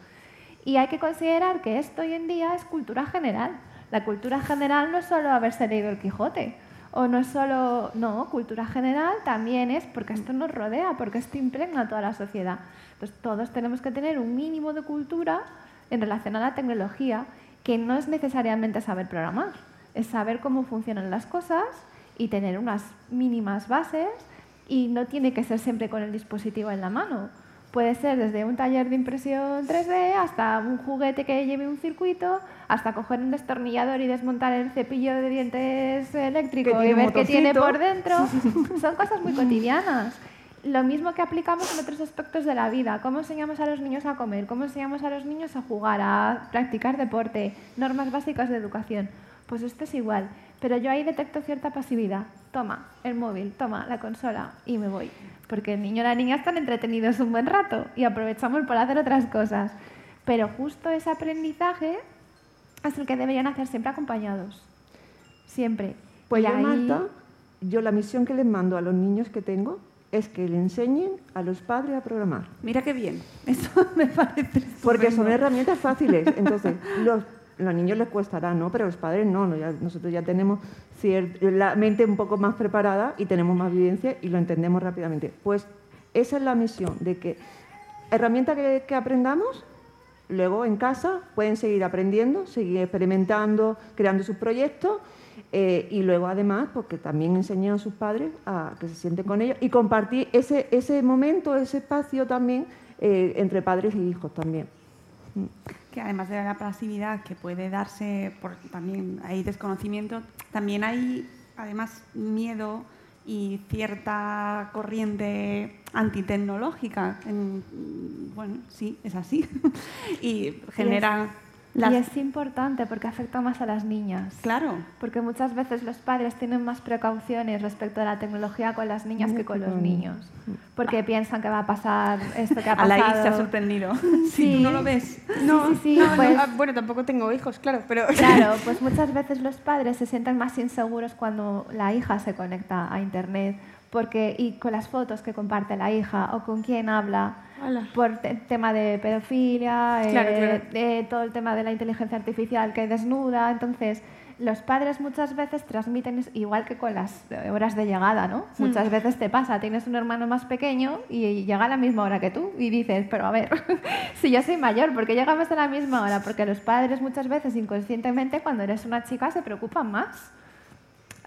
Y hay que considerar que esto hoy en día es cultura general. La cultura general no es solo haberse leído el Quijote, o no es solo, no, cultura general también es porque esto nos rodea, porque esto impregna a toda la sociedad. Entonces todos tenemos que tener un mínimo de cultura en relación a la tecnología que no es necesariamente saber programar, es saber cómo funcionan las cosas y tener unas mínimas bases y no tiene que ser siempre con el dispositivo en la mano. Puede ser desde un taller de impresión 3D hasta un juguete que lleve un circuito, hasta coger un destornillador y desmontar el cepillo de dientes eléctrico y ver qué tiene por dentro. Son cosas muy cotidianas lo mismo que aplicamos en otros aspectos de la vida. ¿Cómo enseñamos a los niños a comer? ¿Cómo enseñamos a los niños a jugar, a practicar deporte? Normas básicas de educación. Pues esto es igual. Pero yo ahí detecto cierta pasividad. Toma el móvil, toma la consola y me voy. Porque el niño y la niña están entretenidos un buen rato y aprovechamos por hacer otras cosas. Pero justo ese aprendizaje es el que deberían hacer siempre acompañados. Siempre. Pues Y yo, ahí- Marta, yo la misión que les mando a los niños que tengo es que le enseñen a los padres a programar. Mira qué bien. Eso me parece Porque estupendo. son herramientas fáciles. Entonces, los, los niños les costará, ¿no? Pero los padres no. nosotros ya tenemos la mente un poco más preparada y tenemos más vivencia y lo entendemos rápidamente. Pues esa es la misión, de que herramienta que, aprendamos, luego en casa pueden seguir aprendiendo, seguir experimentando, creando sus proyectos eh, y luego además porque también enseñan a sus padres a que se sienten con ellos y compartir ese, ese momento, ese espacio también eh, entre padres y hijos también. Que además de la pasividad que puede darse por también hay desconocimiento, también hay además miedo y cierta corriente antitecnológica. En- bueno, sí, es así. y genera las- Y es importante porque afecta más a las niñas. Claro. Porque muchas veces los padres tienen más precauciones respecto a la tecnología con las niñas que con los niños. Porque piensan que va a pasar esto que ha A la pasado. I se ha sorprendido. Sí. Si tú no lo ves. No, sí, sí, no, no, pues- ah, bueno, tampoco tengo hijos, claro, pero... Claro, pues muchas veces los padres se sienten más inseguros cuando la hija se conecta a Internet porque, y con las fotos que comparte la hija o con quién habla, Por te- tema de pedofilia, eh, Claro, de todo el tema de la inteligencia artificial que desnuda. Entonces, los padres muchas veces transmiten, igual que con las eh, horas de llegada, ¿no? Hmm. Muchas veces te pasa, tienes un hermano más pequeño y llega a la misma hora que tú y dices, pero a ver, si yo soy mayor, ¿por qué llegamos a la misma hora? Porque los padres muchas veces inconscientemente cuando eres una chica se preocupan más.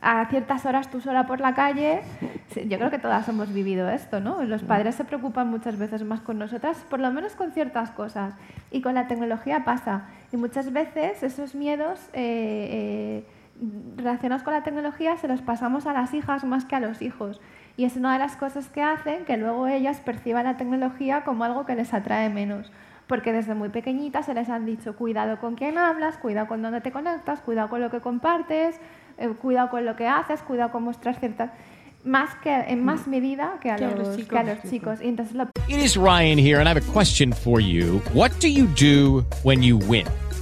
A ciertas horas tú sola por la calle, yo creo que todas hemos vivido esto, ¿no? Los padres se preocupan muchas veces más con nosotras, por lo menos con ciertas cosas. Y con la tecnología pasa. Y muchas veces esos miedos eh, eh, relacionados con la tecnología se los pasamos a las hijas más que a los hijos. Y es una de las cosas que hacen que luego ellas perciban la tecnología como algo que les atrae menos. Porque desde muy pequeñitas se les han dicho cuidado con quién hablas, cuidado con dónde te conectas, cuidado con lo que compartes, eh, cuidado con lo que haces, cuidado con mostrar ciertas... Más que, en más medida que a, Que los, los que a chicos. los chicos. Y entonces lo It is Ryan here, and I have a question for you. What do you do when you win?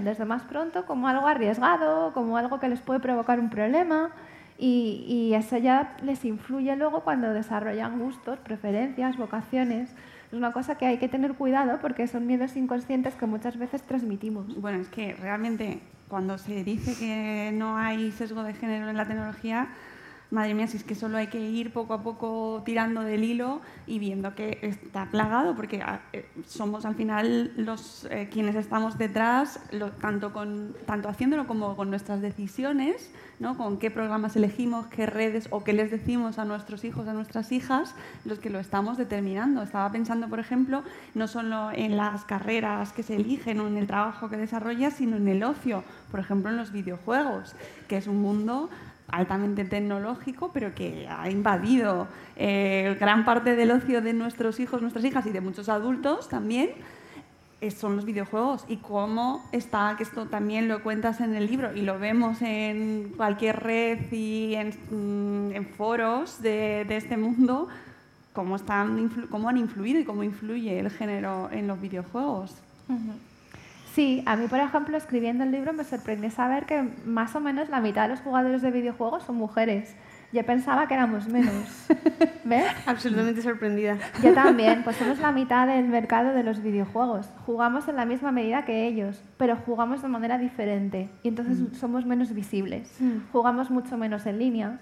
Desde más pronto como algo arriesgado, como algo que les puede provocar un problema y, y eso ya les influye luego cuando desarrollan gustos, preferencias, vocaciones. Es una cosa que hay que tener cuidado porque son miedos inconscientes que muchas veces transmitimos. Bueno, es que realmente cuando se dice que no hay sesgo de género en la tecnología, madre mía, si es que solo hay que ir poco a poco tirando del hilo y viendo que está plagado, porque ah, eh, somos al final los eh, quienes estamos detrás, tanto, con, tanto haciéndolo como con nuestras decisiones, ¿no? con qué programas elegimos, qué redes o qué les decimos a nuestros hijos, a nuestras hijas, los que lo estamos determinando. Estaba pensando, por ejemplo, no solo en las carreras que se eligen o en el trabajo que desarrollas, sino en el ocio, por ejemplo, en los videojuegos, que es un mundo altamente tecnológico, pero que ha invadido eh, gran parte del ocio de nuestros hijos, nuestras hijas y de muchos adultos también, eh, son los videojuegos. Y cómo está, que esto también lo cuentas en el libro y lo vemos en cualquier red y en, mm, foros de, este mundo, cómo, están, cómo han influido y cómo influye el género en los videojuegos. Sí, a mí, por ejemplo, escribiendo el libro me sorprendió saber que más o menos la mitad de los jugadores de videojuegos son mujeres. Yo pensaba que éramos menos. ¿Ves? Absolutamente sorprendida. Yo también, pues somos la mitad del mercado de los videojuegos. Jugamos en la misma medida que ellos, pero jugamos de manera diferente y entonces Mm. somos menos visibles. Mm. Jugamos mucho menos en línea.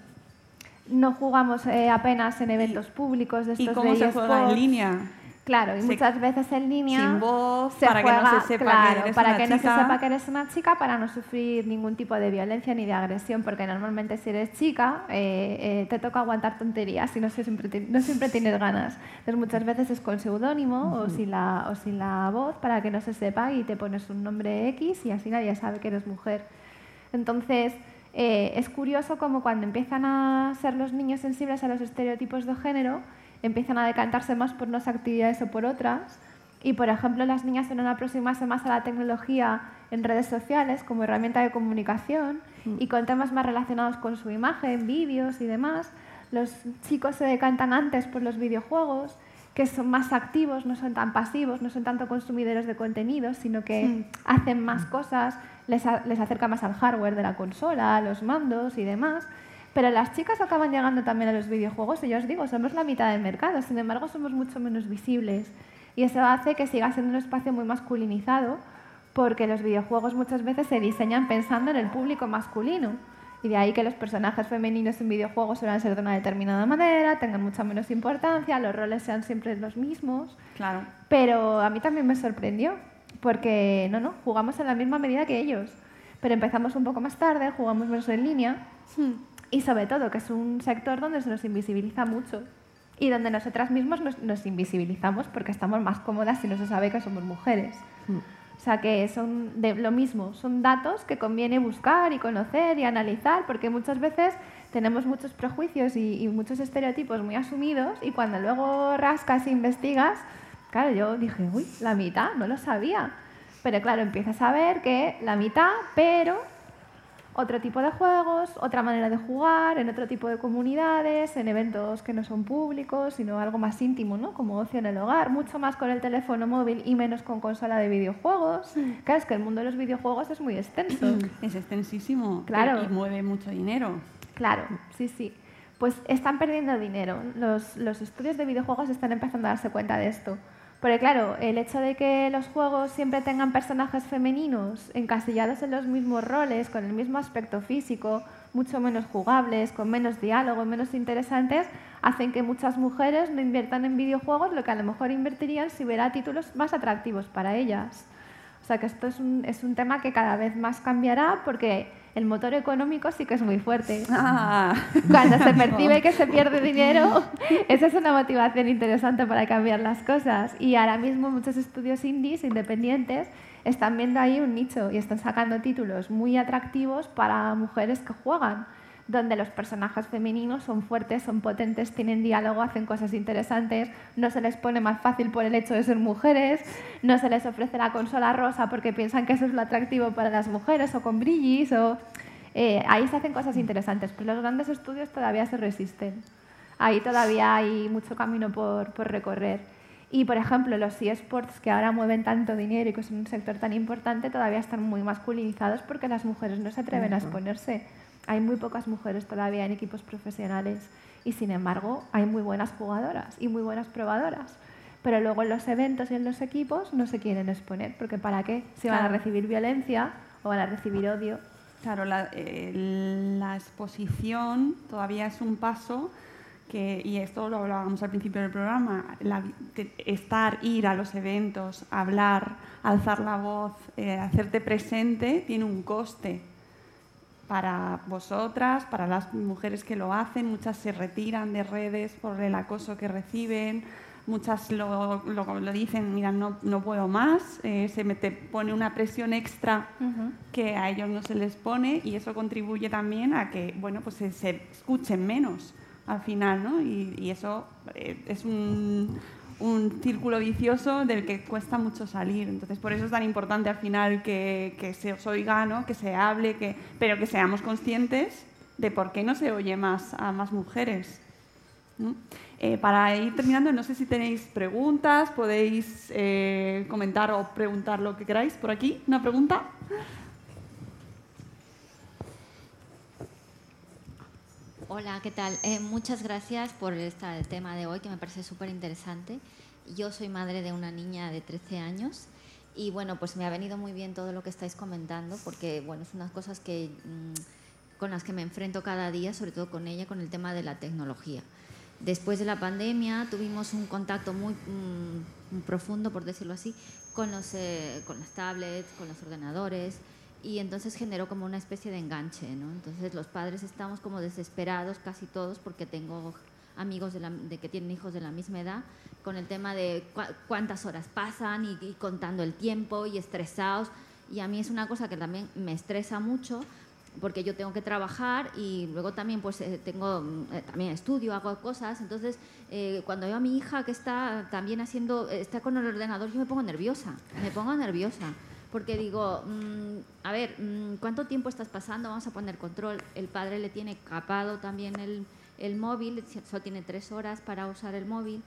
No jugamos eh, apenas en eventos públicos de ¿Y estos cómo de se juega en línea? Claro, y Se- muchas veces en línea Sin voz, se para que no juega- se sepa claro, que eres para una que no se chica. sepa que eres una chica, para no sufrir ningún tipo de violencia ni de agresión, porque normalmente si eres chica eh, eh, te toca aguantar tonterías y siempre, no siempre tienes ganas. Entonces muchas veces es con seudónimo o, sin la, o sin la voz para que no se sepa y te pones un nombre X y así nadie sabe que eres mujer. Entonces, eh, es curioso como cuando empiezan a ser los niños sensibles a los estereotipos de género, empiezan a decantarse más por unas actividades o por otras. Y, por ejemplo, las niñas suelen aproximarse más a la tecnología en redes sociales como herramienta de comunicación y con temas más relacionados con su imagen, vídeos y demás. Los chicos se decantan antes por los videojuegos, que son más activos, no son tan pasivos, no son tanto consumidores de contenidos, sino que Mm. hacen más cosas, les, a- les acerca más al hardware de la consola, a los mandos y demás. Pero las chicas acaban llegando también a los videojuegos y yo os digo, somos la mitad del mercado, sin embargo somos mucho menos visibles. Y eso hace que siga siendo un espacio muy masculinizado porque los videojuegos muchas veces se diseñan pensando en el público masculino. Y de ahí que los personajes femeninos en videojuegos suelen ser de una determinada manera, tengan mucha menos importancia, los roles sean siempre los mismos. Claro. Pero a mí también me sorprendió, porque no, no, jugamos en la misma medida que ellos. Pero empezamos un poco más tarde, jugamos menos en línea y sobre todo que es un sector donde se nos invisibiliza mucho y donde nosotras mismas nos, nos invisibilizamos porque estamos más cómodas si no se sabe que somos mujeres. O sea que son de lo mismo, son datos que conviene buscar y conocer y analizar porque muchas veces tenemos muchos prejuicios y, y muchos estereotipos muy asumidos y cuando luego rascas e investigas, claro, yo dije, uy, la mitad, no lo sabía. Pero claro, empiezas a ver que la mitad, pero otro tipo de juegos, otra manera de jugar, en otro tipo de comunidades, en eventos que no son públicos, sino algo más íntimo, ¿no? Como ocio en el hogar, mucho más con el teléfono móvil y menos con consola de videojuegos. Claro, es que el mundo de los videojuegos es muy extenso. Es extensísimo Claro. y mueve mucho dinero. Claro, sí, sí. Pues están perdiendo dinero. Los, los estudios de videojuegos están empezando a darse cuenta de esto. Porque claro, el hecho de que los juegos siempre tengan personajes femeninos encasillados en los mismos roles, con el mismo aspecto físico, mucho menos jugables, con menos diálogo, menos interesantes, hacen que muchas mujeres no inviertan en videojuegos lo que a lo mejor invertirían si hubiera títulos más atractivos para ellas. O sea que esto es un, es un tema que cada vez más cambiará porque el motor económico sí que es muy fuerte. Ah. Cuando se percibe que se pierde dinero, esa es una motivación interesante para cambiar las cosas. Y ahora mismo muchos estudios indies independientes están viendo ahí un nicho y están sacando títulos muy atractivos para mujeres que juegan donde los personajes femeninos son fuertes, son potentes, tienen diálogo, hacen cosas interesantes, no se les pone más fácil por el hecho de ser mujeres, no se les ofrece la consola rosa porque piensan que eso es lo atractivo para las mujeres o con brillis o... eh, ahí se hacen cosas interesantes, pero los grandes estudios todavía se resisten. Ahí todavía hay mucho camino por, por recorrer. Y, por ejemplo, los eSports, que ahora mueven tanto dinero y que son un sector tan importante, todavía están muy masculinizados porque las mujeres no se atreven a exponerse. Hay muy pocas mujeres todavía en equipos profesionales y, sin embargo, hay muy buenas jugadoras y muy buenas probadoras. pero luego en los eventos y en los equipos no se quieren exponer, porque ¿para qué? Si van a recibir violencia o van a recibir odio. Claro, la, eh, la exposición todavía es un paso que, y esto lo hablábamos al principio del programa, la- estar, ir a los eventos, hablar, alzar la voz, eh, hacerte presente, tiene un coste para vosotras, para las mujeres que lo hacen. Muchas se retiran de redes por el acoso que reciben. Muchas lo, lo- lo dicen, mira, no, no puedo más, eh, se me te pone una presión extra que a ellos no se les pone y eso contribuye también a que bueno, pues se, se escuchen menos al final, ¿no? Y, y eso eh, es un, un círculo vicioso del que cuesta mucho salir. Entonces, por eso es tan importante al final que, que se os oiga, ¿no? que se hable, que, pero que seamos conscientes de por qué no se oye más a más mujeres. ¿no? Eh, para ir terminando, no sé si tenéis preguntas, podéis eh, comentar o preguntar lo que queráis por aquí. ¿Una pregunta? Hola, ¿qué tal? Eh, muchas gracias por este tema de hoy que me parece súper interesante. Yo soy madre de una niña de 13 años y bueno, pues me ha venido muy bien todo lo que estáis comentando porque bueno, es unas cosas que, mm, con las que me enfrento cada día, sobre todo con ella, con el tema de la tecnología. Después de la pandemia tuvimos un contacto muy, mm, muy profundo, por decirlo así, con, los, eh, con las tablets, con los ordenadores y entonces generó como una especie de enganche, ¿no? Entonces los padres estamos como desesperados casi todos porque tengo amigos de, la- de que tienen hijos de la misma edad con el tema de cua- cuántas horas pasan y, y contando el tiempo y estresados. Y a mí es una cosa que también me estresa mucho porque yo tengo que trabajar y luego también pues eh, tengo eh, también estudio hago cosas. Entonces eh, cuando veo a mi hija que está también haciendo está con el ordenador yo me pongo nerviosa me pongo nerviosa porque digo mm, a ver mm, cuánto tiempo estás pasando vamos a poner control. El padre le tiene capado también el, el móvil solo tiene tres horas para usar el móvil.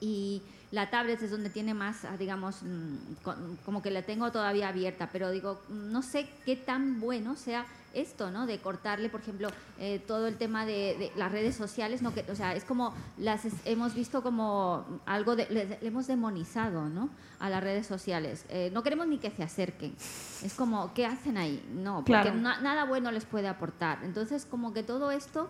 Y la tablet es donde tiene más, ah, digamos, mm, con- como que la tengo todavía abierta, pero digo, mm, no sé qué tan bueno sea esto, ¿no? De cortarle, por ejemplo, eh, todo el tema de, de las redes sociales, ¿no? Que, o sea, es como las es- hemos visto como algo, de, le, le hemos demonizado, ¿no? A las redes sociales. Eh, no queremos ni que se acerquen. Es como, ¿qué hacen ahí? No, porque Claro. na- nada bueno les puede aportar. Entonces, como que todo esto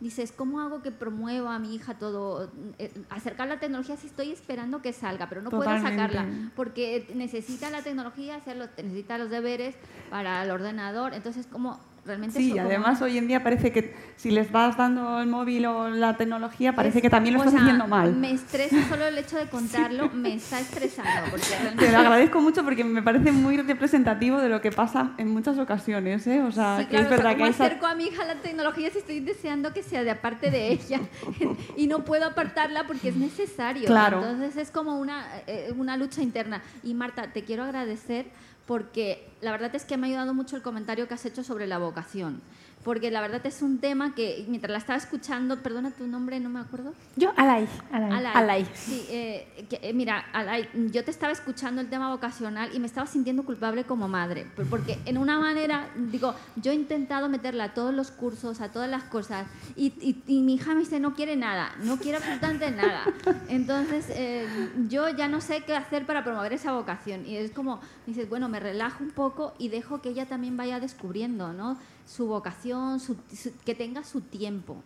dices, ¿cómo hago que promueva a mi hija todo? eh, acercar la tecnología si estoy esperando que salga, pero no Totalmente. puedo sacarla porque necesita la tecnología, hacerlo, necesita los deberes para el ordenador. Entonces, como realmente... Sí, como- además hoy en día parece que si les vas dando el móvil o la tecnología, parece es- que también lo estás sea, haciendo mal. Me estresa solo el hecho de contarlo, me está estresando. Porque realmente- Te lo agradezco mucho porque me parece muy representativo de lo que pasa en muchas ocasiones, ¿eh? O sea, Sí, que claro, es o sea, verdad ¿cómo que esa- acerco a mi hija a la tecnología si estoy deseando que sea de aparte de ella y no puedo apartarla porque es necesario? Claro. Entonces es como una, eh, una lucha interna. Y Marta, te quiero agradecer porque la verdad es que me ha ayudado mucho el comentario que has hecho sobre la vocación. Porque la verdad es un tema que mientras la estaba escuchando, perdona tu nombre, no me acuerdo. Yo, Alay. Alay. Alay. Sí, eh, que, eh, mira, Alay, yo te estaba escuchando el tema vocacional y me estaba sintiendo culpable como madre, por- porque en una manera, digo, yo he intentado meterla a todos los cursos, a todas las cosas, y, y- y mi hija me dice, no quiere nada, no quiere absolutamente nada. Entonces, eh, yo ya no sé qué hacer para promover esa vocación. Y es como, dices, bueno, me relajo un poco y dejo que ella también vaya descubriendo, ¿no? Su vocación, su- que tenga su tiempo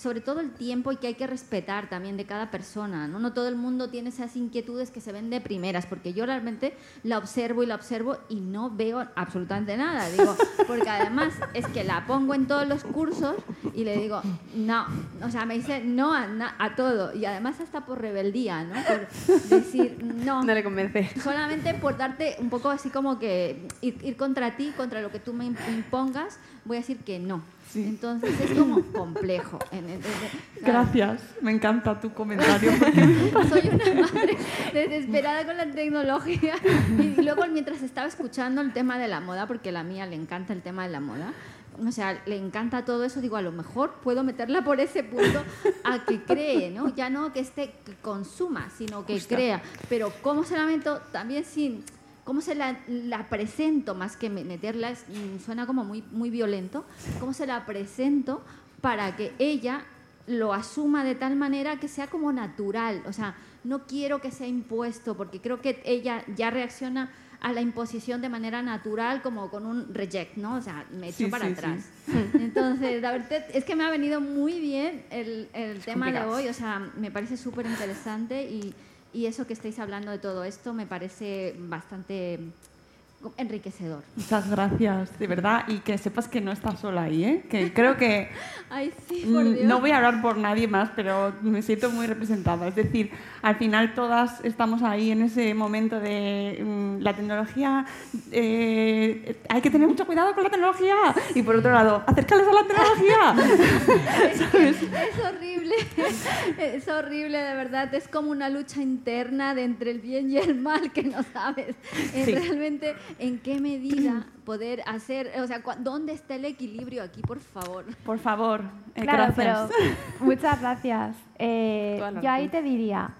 sobre todo el tiempo y que hay que respetar también de cada persona. ¿no? no todo el mundo tiene esas inquietudes que se ven de primeras, porque yo realmente la observo y la observo y no veo absolutamente nada. Digo, porque además es que la pongo en todos los cursos y le digo, no, o sea, me dice no a, todo. Y además hasta por rebeldía, ¿no? Por decir, no. No le convence. Solamente por darte un poco así como que ir, ir contra ti, contra lo que tú me imp- impongas, voy a decir que no. Entonces es como complejo. En- en- en- claro. Gracias, me encanta tu comentario. Soy una madre desesperada con la tecnología. Y luego, mientras estaba escuchando el tema de la moda, porque a la mía le encanta el tema de la moda, o sea, le encanta todo eso, digo, a lo mejor puedo meterla por ese punto a que cree, ¿no? Ya no que esté, que consuma, sino que Justo. crea. Pero ¿cómo se la meto? También sin... ¿Cómo se la, la presento más que me- meterla? es- mm, suena como muy, muy violento. ¿Cómo se la presento para que ella lo asuma de tal manera que sea como natural? O sea, no quiero que sea impuesto, porque creo que ella ya reacciona a la imposición de manera natural, como con un reject, ¿no? O sea, me echo Sí, para sí, atrás. Entonces, la verdad es que me ha venido muy bien el, el tema de hoy, o sea, me parece súper interesante y, y eso que estáis hablando de todo esto me parece bastante enriquecedor. Muchas gracias, de verdad. Y que sepas que no estás sola ahí, ¿eh? Que creo que... Ay, sí, por Mm, Dios. No voy a hablar por nadie más, pero me siento muy representada. Es decir, al final todas estamos ahí en ese momento de mm, la tecnología, eh, hay que tener mucho cuidado con la tecnología. Y por otro lado, acércales a la tecnología. ¿Sabes? Es horrible, es horrible, de verdad. Es como una lucha interna de entre el bien y el mal que no sabes Sí. realmente en qué medida poder hacer, o sea, cua- ¿dónde está el equilibrio aquí, por favor? Por favor, eh, Claro, gracias. pero muchas gracias. Eh, yo ahí te diría,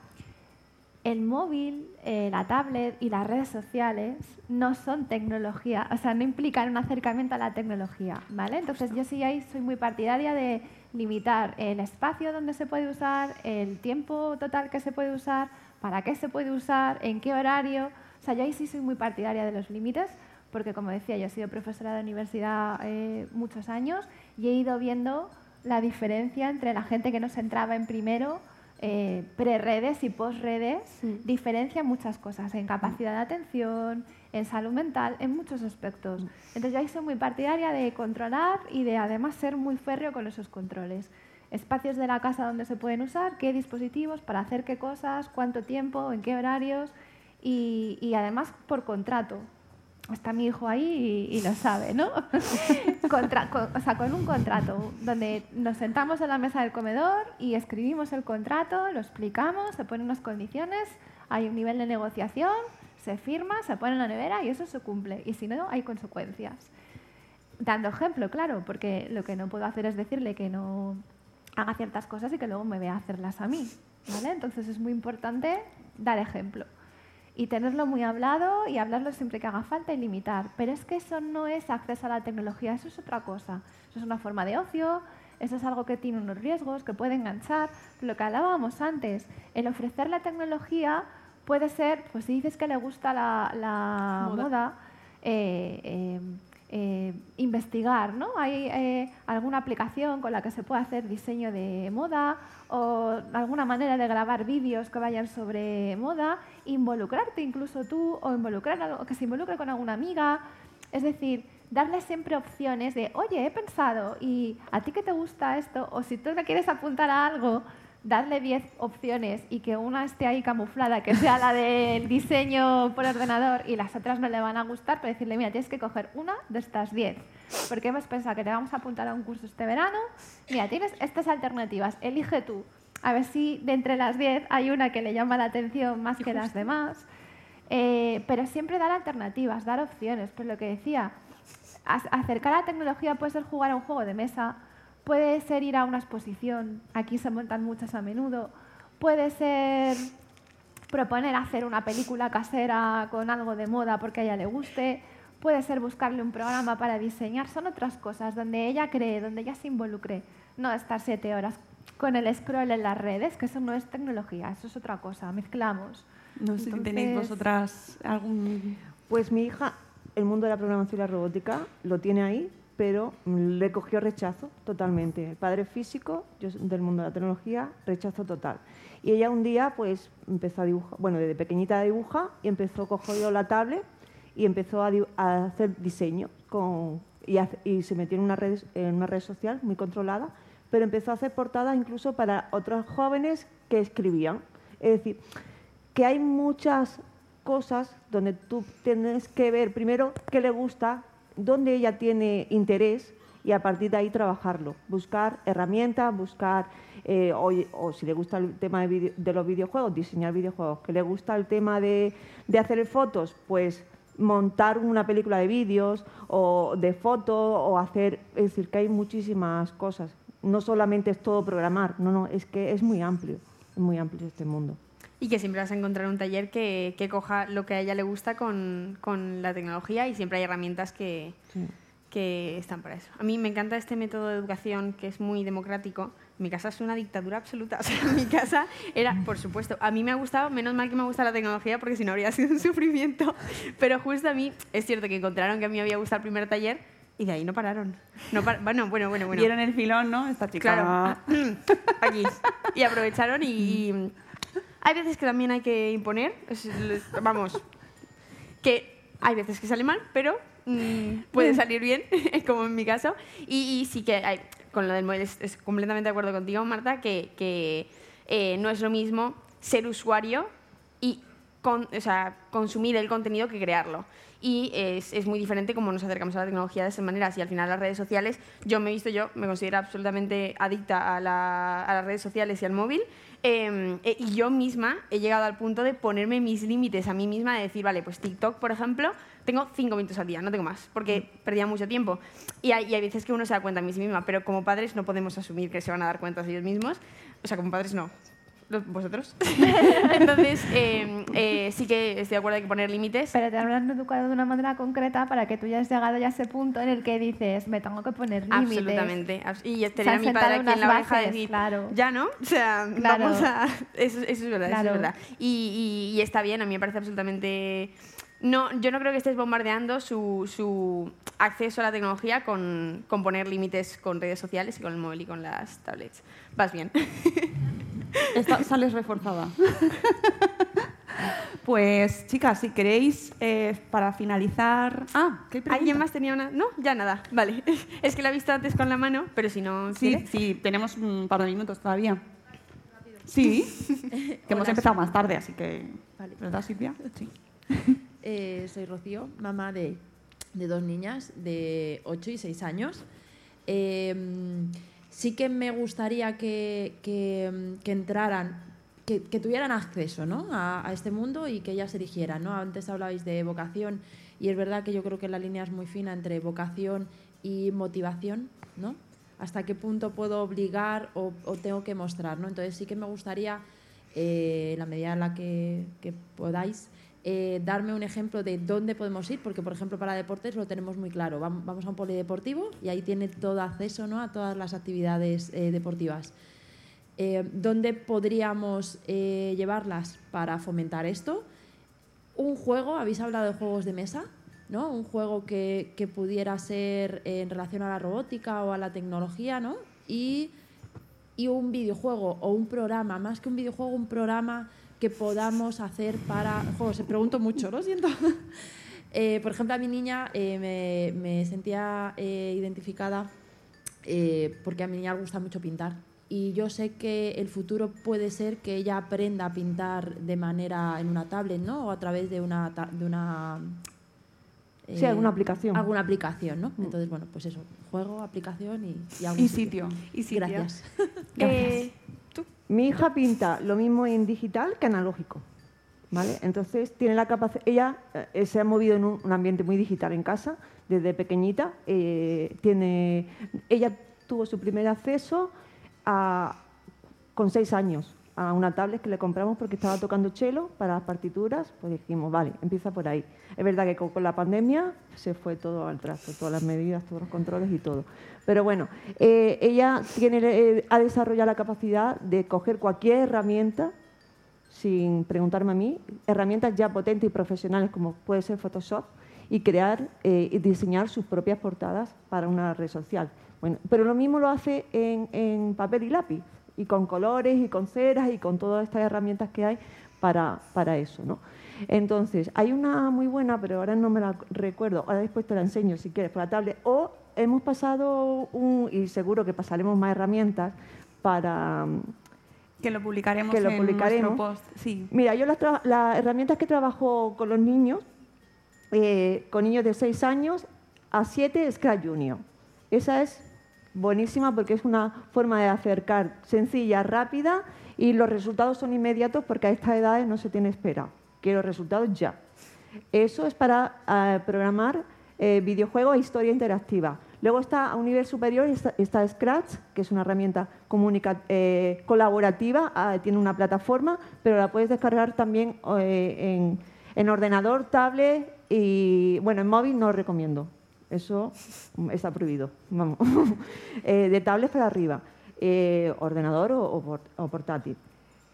el móvil, eh, la tablet y las redes sociales no son tecnología, o sea, no implican un acercamiento a la tecnología, ¿vale? Entonces yo sí ahí soy muy partidaria de limitar el espacio donde se puede usar, el tiempo total que se puede usar, para qué se puede usar, en qué horario. O sea, yo ahí sí soy muy partidaria de los límites, porque como decía, yo he sido profesora de universidad eh, muchos años y he ido viendo la diferencia entre la gente que nos entraba en primero, eh, pre-redes y post-redes, diferencia en muchas cosas, en capacidad de atención, en salud mental, en muchos aspectos. Entonces yo ahí soy muy partidaria de controlar y de además ser muy férreo con esos controles. Espacios de la casa donde se pueden usar, qué dispositivos, para hacer qué cosas, cuánto tiempo, en qué horarios y, además por contrato. Está mi hijo ahí y, lo sabe, ¿no? Contra- con, o sea, con un contrato donde nos sentamos en la mesa del comedor y escribimos el contrato, lo explicamos, se ponen unas condiciones, hay un nivel de negociación, se firma, se pone en la nevera y eso se cumple. Y si no, hay consecuencias. Dando ejemplo, claro, porque lo que no puedo hacer es decirle que no haga ciertas cosas y que luego me vea hacerlas a mí. Entonces es muy importante dar ejemplo y tenerlo muy hablado y hablarlo siempre que haga falta y limitar. Pero es que eso no es acceso a la tecnología, eso es otra cosa. Eso es una forma de ocio, eso es algo que tiene unos riesgos, que puede enganchar. Lo que hablábamos antes, el ofrecer la tecnología puede ser, pues si dices que le gusta la, la Moda. moda, eh, eh, eh, investigar, ¿no? Hay eh, alguna aplicación con la que se puede hacer diseño de moda o alguna manera de grabar vídeos que vayan sobre moda, involucrarte incluso tú o involucrar algo, que se involucre con alguna amiga. Es decir, darle siempre opciones de, oye, he pensado, y a ti que te gusta esto, o si tú le quieres apuntar a algo, darle 10 opciones y que una esté ahí camuflada, que sea la del diseño por ordenador y las otras no le van a gustar, pero decirle, mira, tienes que coger una de estas 10. Porque hemos pensado que te vamos a apuntar a un curso este verano. Mira, tienes estas alternativas, elige tú. A ver si de entre las 10 hay una que le llama la atención más que las demás. Eh, pero siempre dar alternativas, dar opciones. Pues lo que decía, ac- acercar a la tecnología puede ser jugar a un juego de mesa, puede ser ir a una exposición, aquí se montan muchas a menudo, puede ser proponer hacer una película casera con algo de moda porque a ella le guste, puede ser buscarle un programa para diseñar, son otras cosas donde ella cree, donde ella se involucre, no estar siete horas con el scroll en las redes, que eso no es tecnología, eso es otra cosa, mezclamos. No sé si tenéis Entonces- vosotras algún... Pues mi hija, el mundo de la programación y la robótica, lo tiene ahí, pero mm, le cogió rechazo totalmente. El padre físico, yo del mundo de la tecnología, rechazo total. Y ella un día pues empezó a dibujar, bueno, desde pequeñita dibuja y empezó, cogió la tablet y empezó a, hacer diseño con, y, se metió en una red social muy controlada, pero empezó a hacer portadas incluso para otros jóvenes que escribían. Es decir, que hay muchas cosas donde tú tienes que ver primero qué le gusta, dónde ella tiene interés y a partir de ahí trabajarlo. Buscar herramientas, buscar, eh, o, o si le gusta el tema de, vide- de los videojuegos, diseñar videojuegos. Que le gusta el tema de, de hacer fotos, pues montar una película de vídeos o de fotos o hacer, es decir, que hay muchísimas cosas. No solamente es todo programar, no, no, es que es muy amplio, es muy amplio este mundo. Y que siempre vas a encontrar un taller que, que coja lo que a ella le gusta con, con la tecnología y siempre hay herramientas que, Sí. que están para eso. A mí me encanta este método de educación que es muy democrático, mi casa es una dictadura absoluta. O sea, mi casa era, por supuesto, a mí me ha gustado, menos mal que me gusta la tecnología porque si no habría sido un sufrimiento. Pero justo a mí, es cierto que encontraron que a mí me había gustado el primer taller y de ahí no pararon. No par- bueno, bueno, bueno, bueno. Vieron el filón, ¿no? Esta chica. Claro, aquí. Y aprovecharon y, y hay veces que también hay que imponer, vamos, que hay veces que sale mal, pero mm, puede salir bien, como en mi caso. Y, sí que hay, con lo del móvil es, es completamente de acuerdo contigo, Marta, que, que, eh, no es lo mismo ser usuario y con- o sea, consumir el contenido que crearlo. Y es, es muy diferente cómo nos acercamos a la tecnología de esas maneras. Y al final las redes sociales, yo me he visto, yo me considero absolutamente adicta a, la- a las redes sociales y al móvil. Eh, eh, y yo misma he llegado al punto de ponerme mis límites a mí misma, de decir, vale, pues TikTok, por ejemplo, tengo cinco minutos al día, no tengo más, porque perdía mucho tiempo. Y hay, y hay veces que uno se da cuenta a mí misma, pero como padres no podemos asumir que se van a dar cuenta ellos mismos. O sea, como padres no. ¿Vosotros? Entonces, eh, eh, sí que estoy de acuerdo, hay que poner límites. Pero te habrán educado de una manera concreta para que tú ya has llegado ya a ese punto en el que dices, me tengo que poner límites. Absolutamente. abs- Y tener a mi padre aquí en la oreja de decir, claro. ya no, o sea, Claro. vamos a... Eso, eso es verdad, eso es verdad. Y, y- y está bien, a mí me parece absolutamente... No, yo no creo que estés bombardeando su, su acceso a la tecnología con, con poner límites con redes sociales y con el móvil y con las tablets. Vas bien. Esta- sales reforzada. pues, chicas, si queréis, eh, para finalizar... Ah, ¿qué pregunta? ¿Alguien más tenía una...? No, ya nada. Vale. Es que la he visto antes con la mano, pero si no... Sí, ¿quieres? sí, tenemos un par de minutos todavía. Sí, que hemos Hola, empezado más tarde, así que... Vale. ¿Verdad, Silvia? Sí. Eh, soy Rocío, mamá de, de dos niñas de 8 y 6 años. Eh, sí que me gustaría que, que, que entraran, que, tuvieran acceso ¿no? a, este mundo y que ellas eligieran. ¿no? Antes hablabais de vocación y es verdad que yo creo que la línea es muy fina entre vocación y motivación. ¿no? hasta qué punto puedo obligar o, o tengo que mostrar. ¿no? Entonces sí que me gustaría, eh, en la medida en la que podáis, eh, darme un ejemplo de dónde podemos ir, porque por ejemplo para deportes lo tenemos muy claro. Vam- Vamos a un polideportivo y ahí tiene todo acceso ¿no? a todas las actividades eh, deportivas. Eh, ¿Dónde podríamos llevarlas para fomentar esto? Un juego, habéis hablado de juegos de mesa, ¿no? Un juego que, que pudiera ser en relación a la robótica o a la tecnología, ¿no? Y, y un videojuego o un programa, más que un videojuego, un programa que podamos hacer para juegos. Se pregunto mucho, lo siento. Eh, por ejemplo, a mi niña eh, me, me sentía eh, identificada eh, porque a mi niña le gusta mucho pintar. Y yo sé que el futuro puede ser que ella aprenda a pintar de manera en una tablet, ¿no? O a través de una, ta- de una Sí, alguna aplicación. Alguna aplicación, ¿no? Entonces, bueno, pues eso, juego, aplicación y, y algún Y sitio. Y sitio. Gracias. Eh, Mi hija pinta lo mismo en digital que analógico. ¿Vale? Entonces tiene la capacidad, ella eh, se ha movido en un, ambiente muy digital en casa desde pequeñita. eh, tiene, ella tuvo su primer acceso a- con seis años a una tablet que le compramos porque estaba tocando cello para las partituras. Pues dijimos, vale, empieza por ahí. Es verdad que con, con la pandemia se fue todo al trasto, todas las medidas, todos los controles y todo. Pero bueno, eh, ella tiene, eh, ha desarrollado la capacidad de coger cualquier herramienta sin preguntarme a mí, herramientas ya potentes y profesionales como puede ser Photoshop y crear eh, y diseñar sus propias portadas para una red social. Bueno, pero lo mismo lo hace en, en papel y lápiz, y con colores, y con ceras, y con todas estas herramientas que hay para, para eso. ¿no? Entonces, hay una muy buena, pero ahora no me la recuerdo, ahora después te la enseño si quieres por la tablet, o hemos pasado, un, y seguro que pasaremos más herramientas para Que lo publicaremos que lo en publicaremos. nuestro post. Sí. Mira, yo las herramientas que trabajo con los niños, eh, con niños de 6 años a 7, Scratch Junior. Esa es buenísima porque es una forma de acercar sencilla, rápida y los resultados son inmediatos porque a estas edades no se tiene espera. Quiero resultados ya. Eso es para eh, programar eh, videojuegos e historia interactiva. Luego está a un nivel superior está, Scratch, que es una herramienta comunica- eh, colaborativa, ah, tiene una plataforma, pero la puedes descargar también eh, en, en ordenador, tablet y, bueno, en móvil no lo recomiendo. Eso mm, está prohibido, vamos. Eh, de tablet para arriba. eh, ordenador o, o por- o portátil.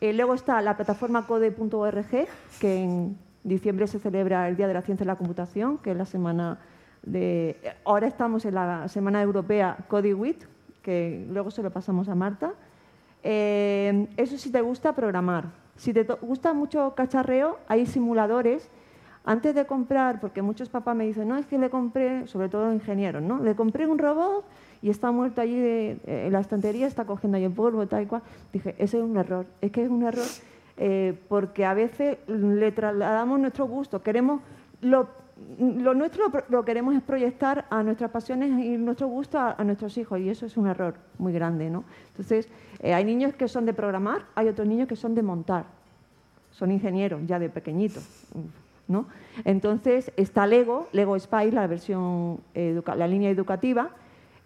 Eh, luego está la plataforma code.org, que en diciembre se celebra el Día de la Ciencia y la Computación, que es la semana de... Ahora estamos en la Semana Europea CodeWeek, que luego se lo pasamos a Marta. Eh, eso si te gusta programar. Si te gusta mucho cacharreo, hay simuladores. Antes de comprar, porque muchos papás me dicen, no, es que le compré, sobre todo ingenieros, ¿no? Le compré un robot y está muerto allí de- en la estantería, está cogiendo ahí el polvo, tal y cual. Dije, ese es un error. Es que es un error eh, porque a veces le trasladamos nuestro gusto. Queremos lo, nuestro lo, queremos es proyectar a nuestras pasiones y nuestro gusto a, nuestros hijos y eso es un error muy grande, ¿no? Entonces, eh, hay niños que son de programar, hay otros niños que son de montar, son ingenieros ya de pequeñitos, ¿no? Entonces, está Lego, Lego Spy, la versión, la línea educativa,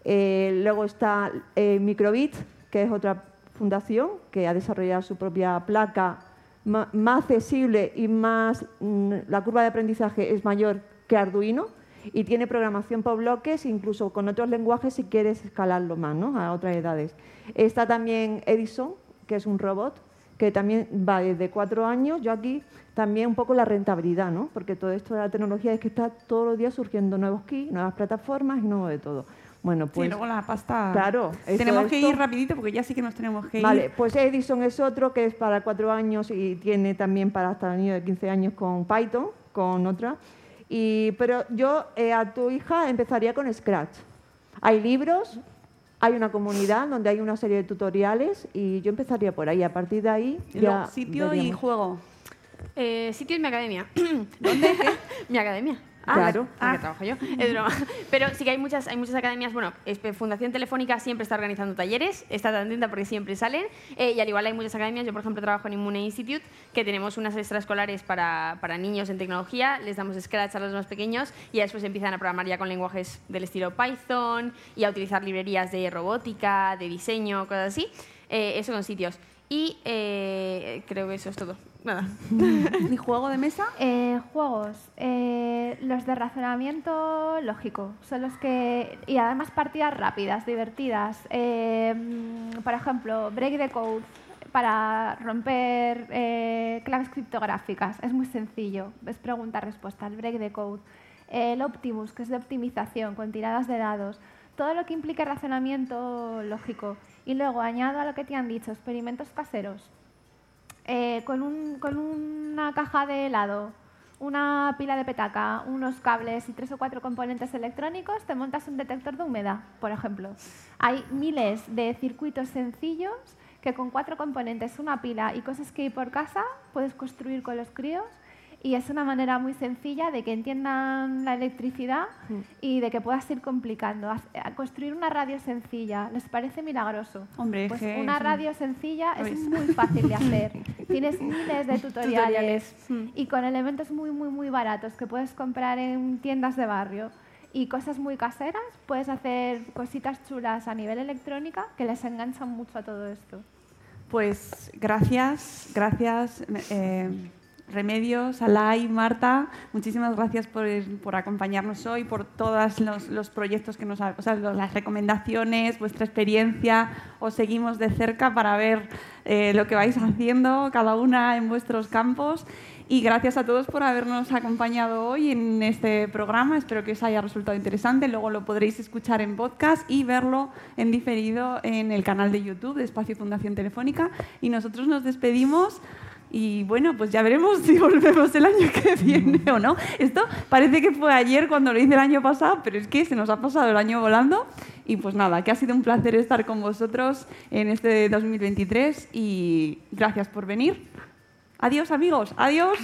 eh, luego está eh, Microbit, que es otra fundación que ha desarrollado su propia placa más accesible y más mm, la curva de aprendizaje es mayor que Arduino y tiene programación por bloques, incluso con otros lenguajes si quieres escalarlo más ¿no? a otras edades. Está también Edison, que es un robot que también va desde cuatro años. Yo aquí también un poco la rentabilidad, ¿no? porque todo esto de la tecnología es que está todos los días surgiendo nuevos kits, nuevas plataformas y nuevo de todo. Bueno, pues sí, luego la pasta... Claro, esto- Tenemos que esto- ir rapidito porque ya sí que nos tenemos que ir. Vale, pues Edison es otro que es para cuatro años y tiene también para hasta niños de 15 años con Python, con otra. Y, pero yo eh, a tu hija empezaría con Scratch. Hay libros, hay una comunidad donde hay una serie de tutoriales y yo empezaría por ahí. A partir de ahí ya sitio y juego. Eh, sitio es mi academia. ¿Dónde? mi academia. Ah, Claro. Porque trabajo yo. Es broma. Pero sí que hay muchas, hay muchas academias. Bueno, Fundación Telefónica siempre está organizando talleres. Está atenta porque siempre salen. Eh, y al igual hay muchas academias. Yo, por ejemplo, trabajo en Immune Institute, que tenemos unas extraescolares para, para niños en tecnología. Les damos Scratch a los más pequeños y después empiezan a programar ya con lenguajes del estilo Python y a utilizar librerías de robótica, de diseño, cosas así. Eh, eso son sitios. Y eh, creo que eso es todo. Nada. ¿Y juego de mesa? Eh, juegos. eh, los de razonamiento lógico. Son los que. Y además partidas rápidas, divertidas. Eh, por ejemplo, Break the Code para romper eh, claves criptográficas. Es muy sencillo. Es pregunta-respuesta. El Break the Code. El Optimus, que es de optimización, con tiradas de dados. Todo lo que implique razonamiento lógico. Y luego añado a lo que te han dicho, experimentos caseros. Eh, con, un- con una caja de helado, una pila de petaca, unos cables y tres o cuatro componentes electrónicos, te montas un detector de humedad, por ejemplo. Hay miles de circuitos sencillos que con cuatro componentes, una pila y cosas que hay por casa, puedes construir con los críos y es una manera muy sencilla de que entiendan la electricidad y de que puedas ir complicando. A Construir una radio sencilla, ¿les parece milagroso? Hombre, pues que una radio sencilla es ¿Ves? muy fácil de hacer. Tienes miles de tutoriales, Tutoriales. y con elementos muy, muy, muy baratos que puedes comprar en tiendas de barrio y cosas muy caseras, puedes hacer cositas chulas a nivel electrónica que les enganchan mucho a todo esto. Pues gracias, gracias eh, Remedios, Alay, Marta, muchísimas gracias por, por acompañarnos hoy, por todos los, los proyectos que nos o sea, las recomendaciones, vuestra experiencia. Os seguimos de cerca para ver eh, lo que vais haciendo cada una en vuestros campos. Y gracias a todos por habernos acompañado hoy en este programa. Espero que os haya resultado interesante. Luego lo podréis escuchar en podcast y verlo en diferido en el canal de YouTube de Espacio Fundación Telefónica. Y nosotros nos despedimos. Y bueno, pues ya veremos si volvemos el año que viene o no. Esto parece que fue ayer cuando lo hice el año pasado, pero es que se nos ha pasado el año volando. Y pues nada, que ha sido un placer estar con vosotros en este 2023 y gracias por venir. Adiós amigos, adiós.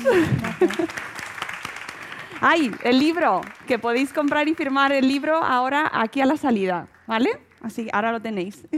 Ay, el libro, que podéis comprar y firmar el libro ahora aquí a la salida, ¿vale? Así ahora lo tenéis.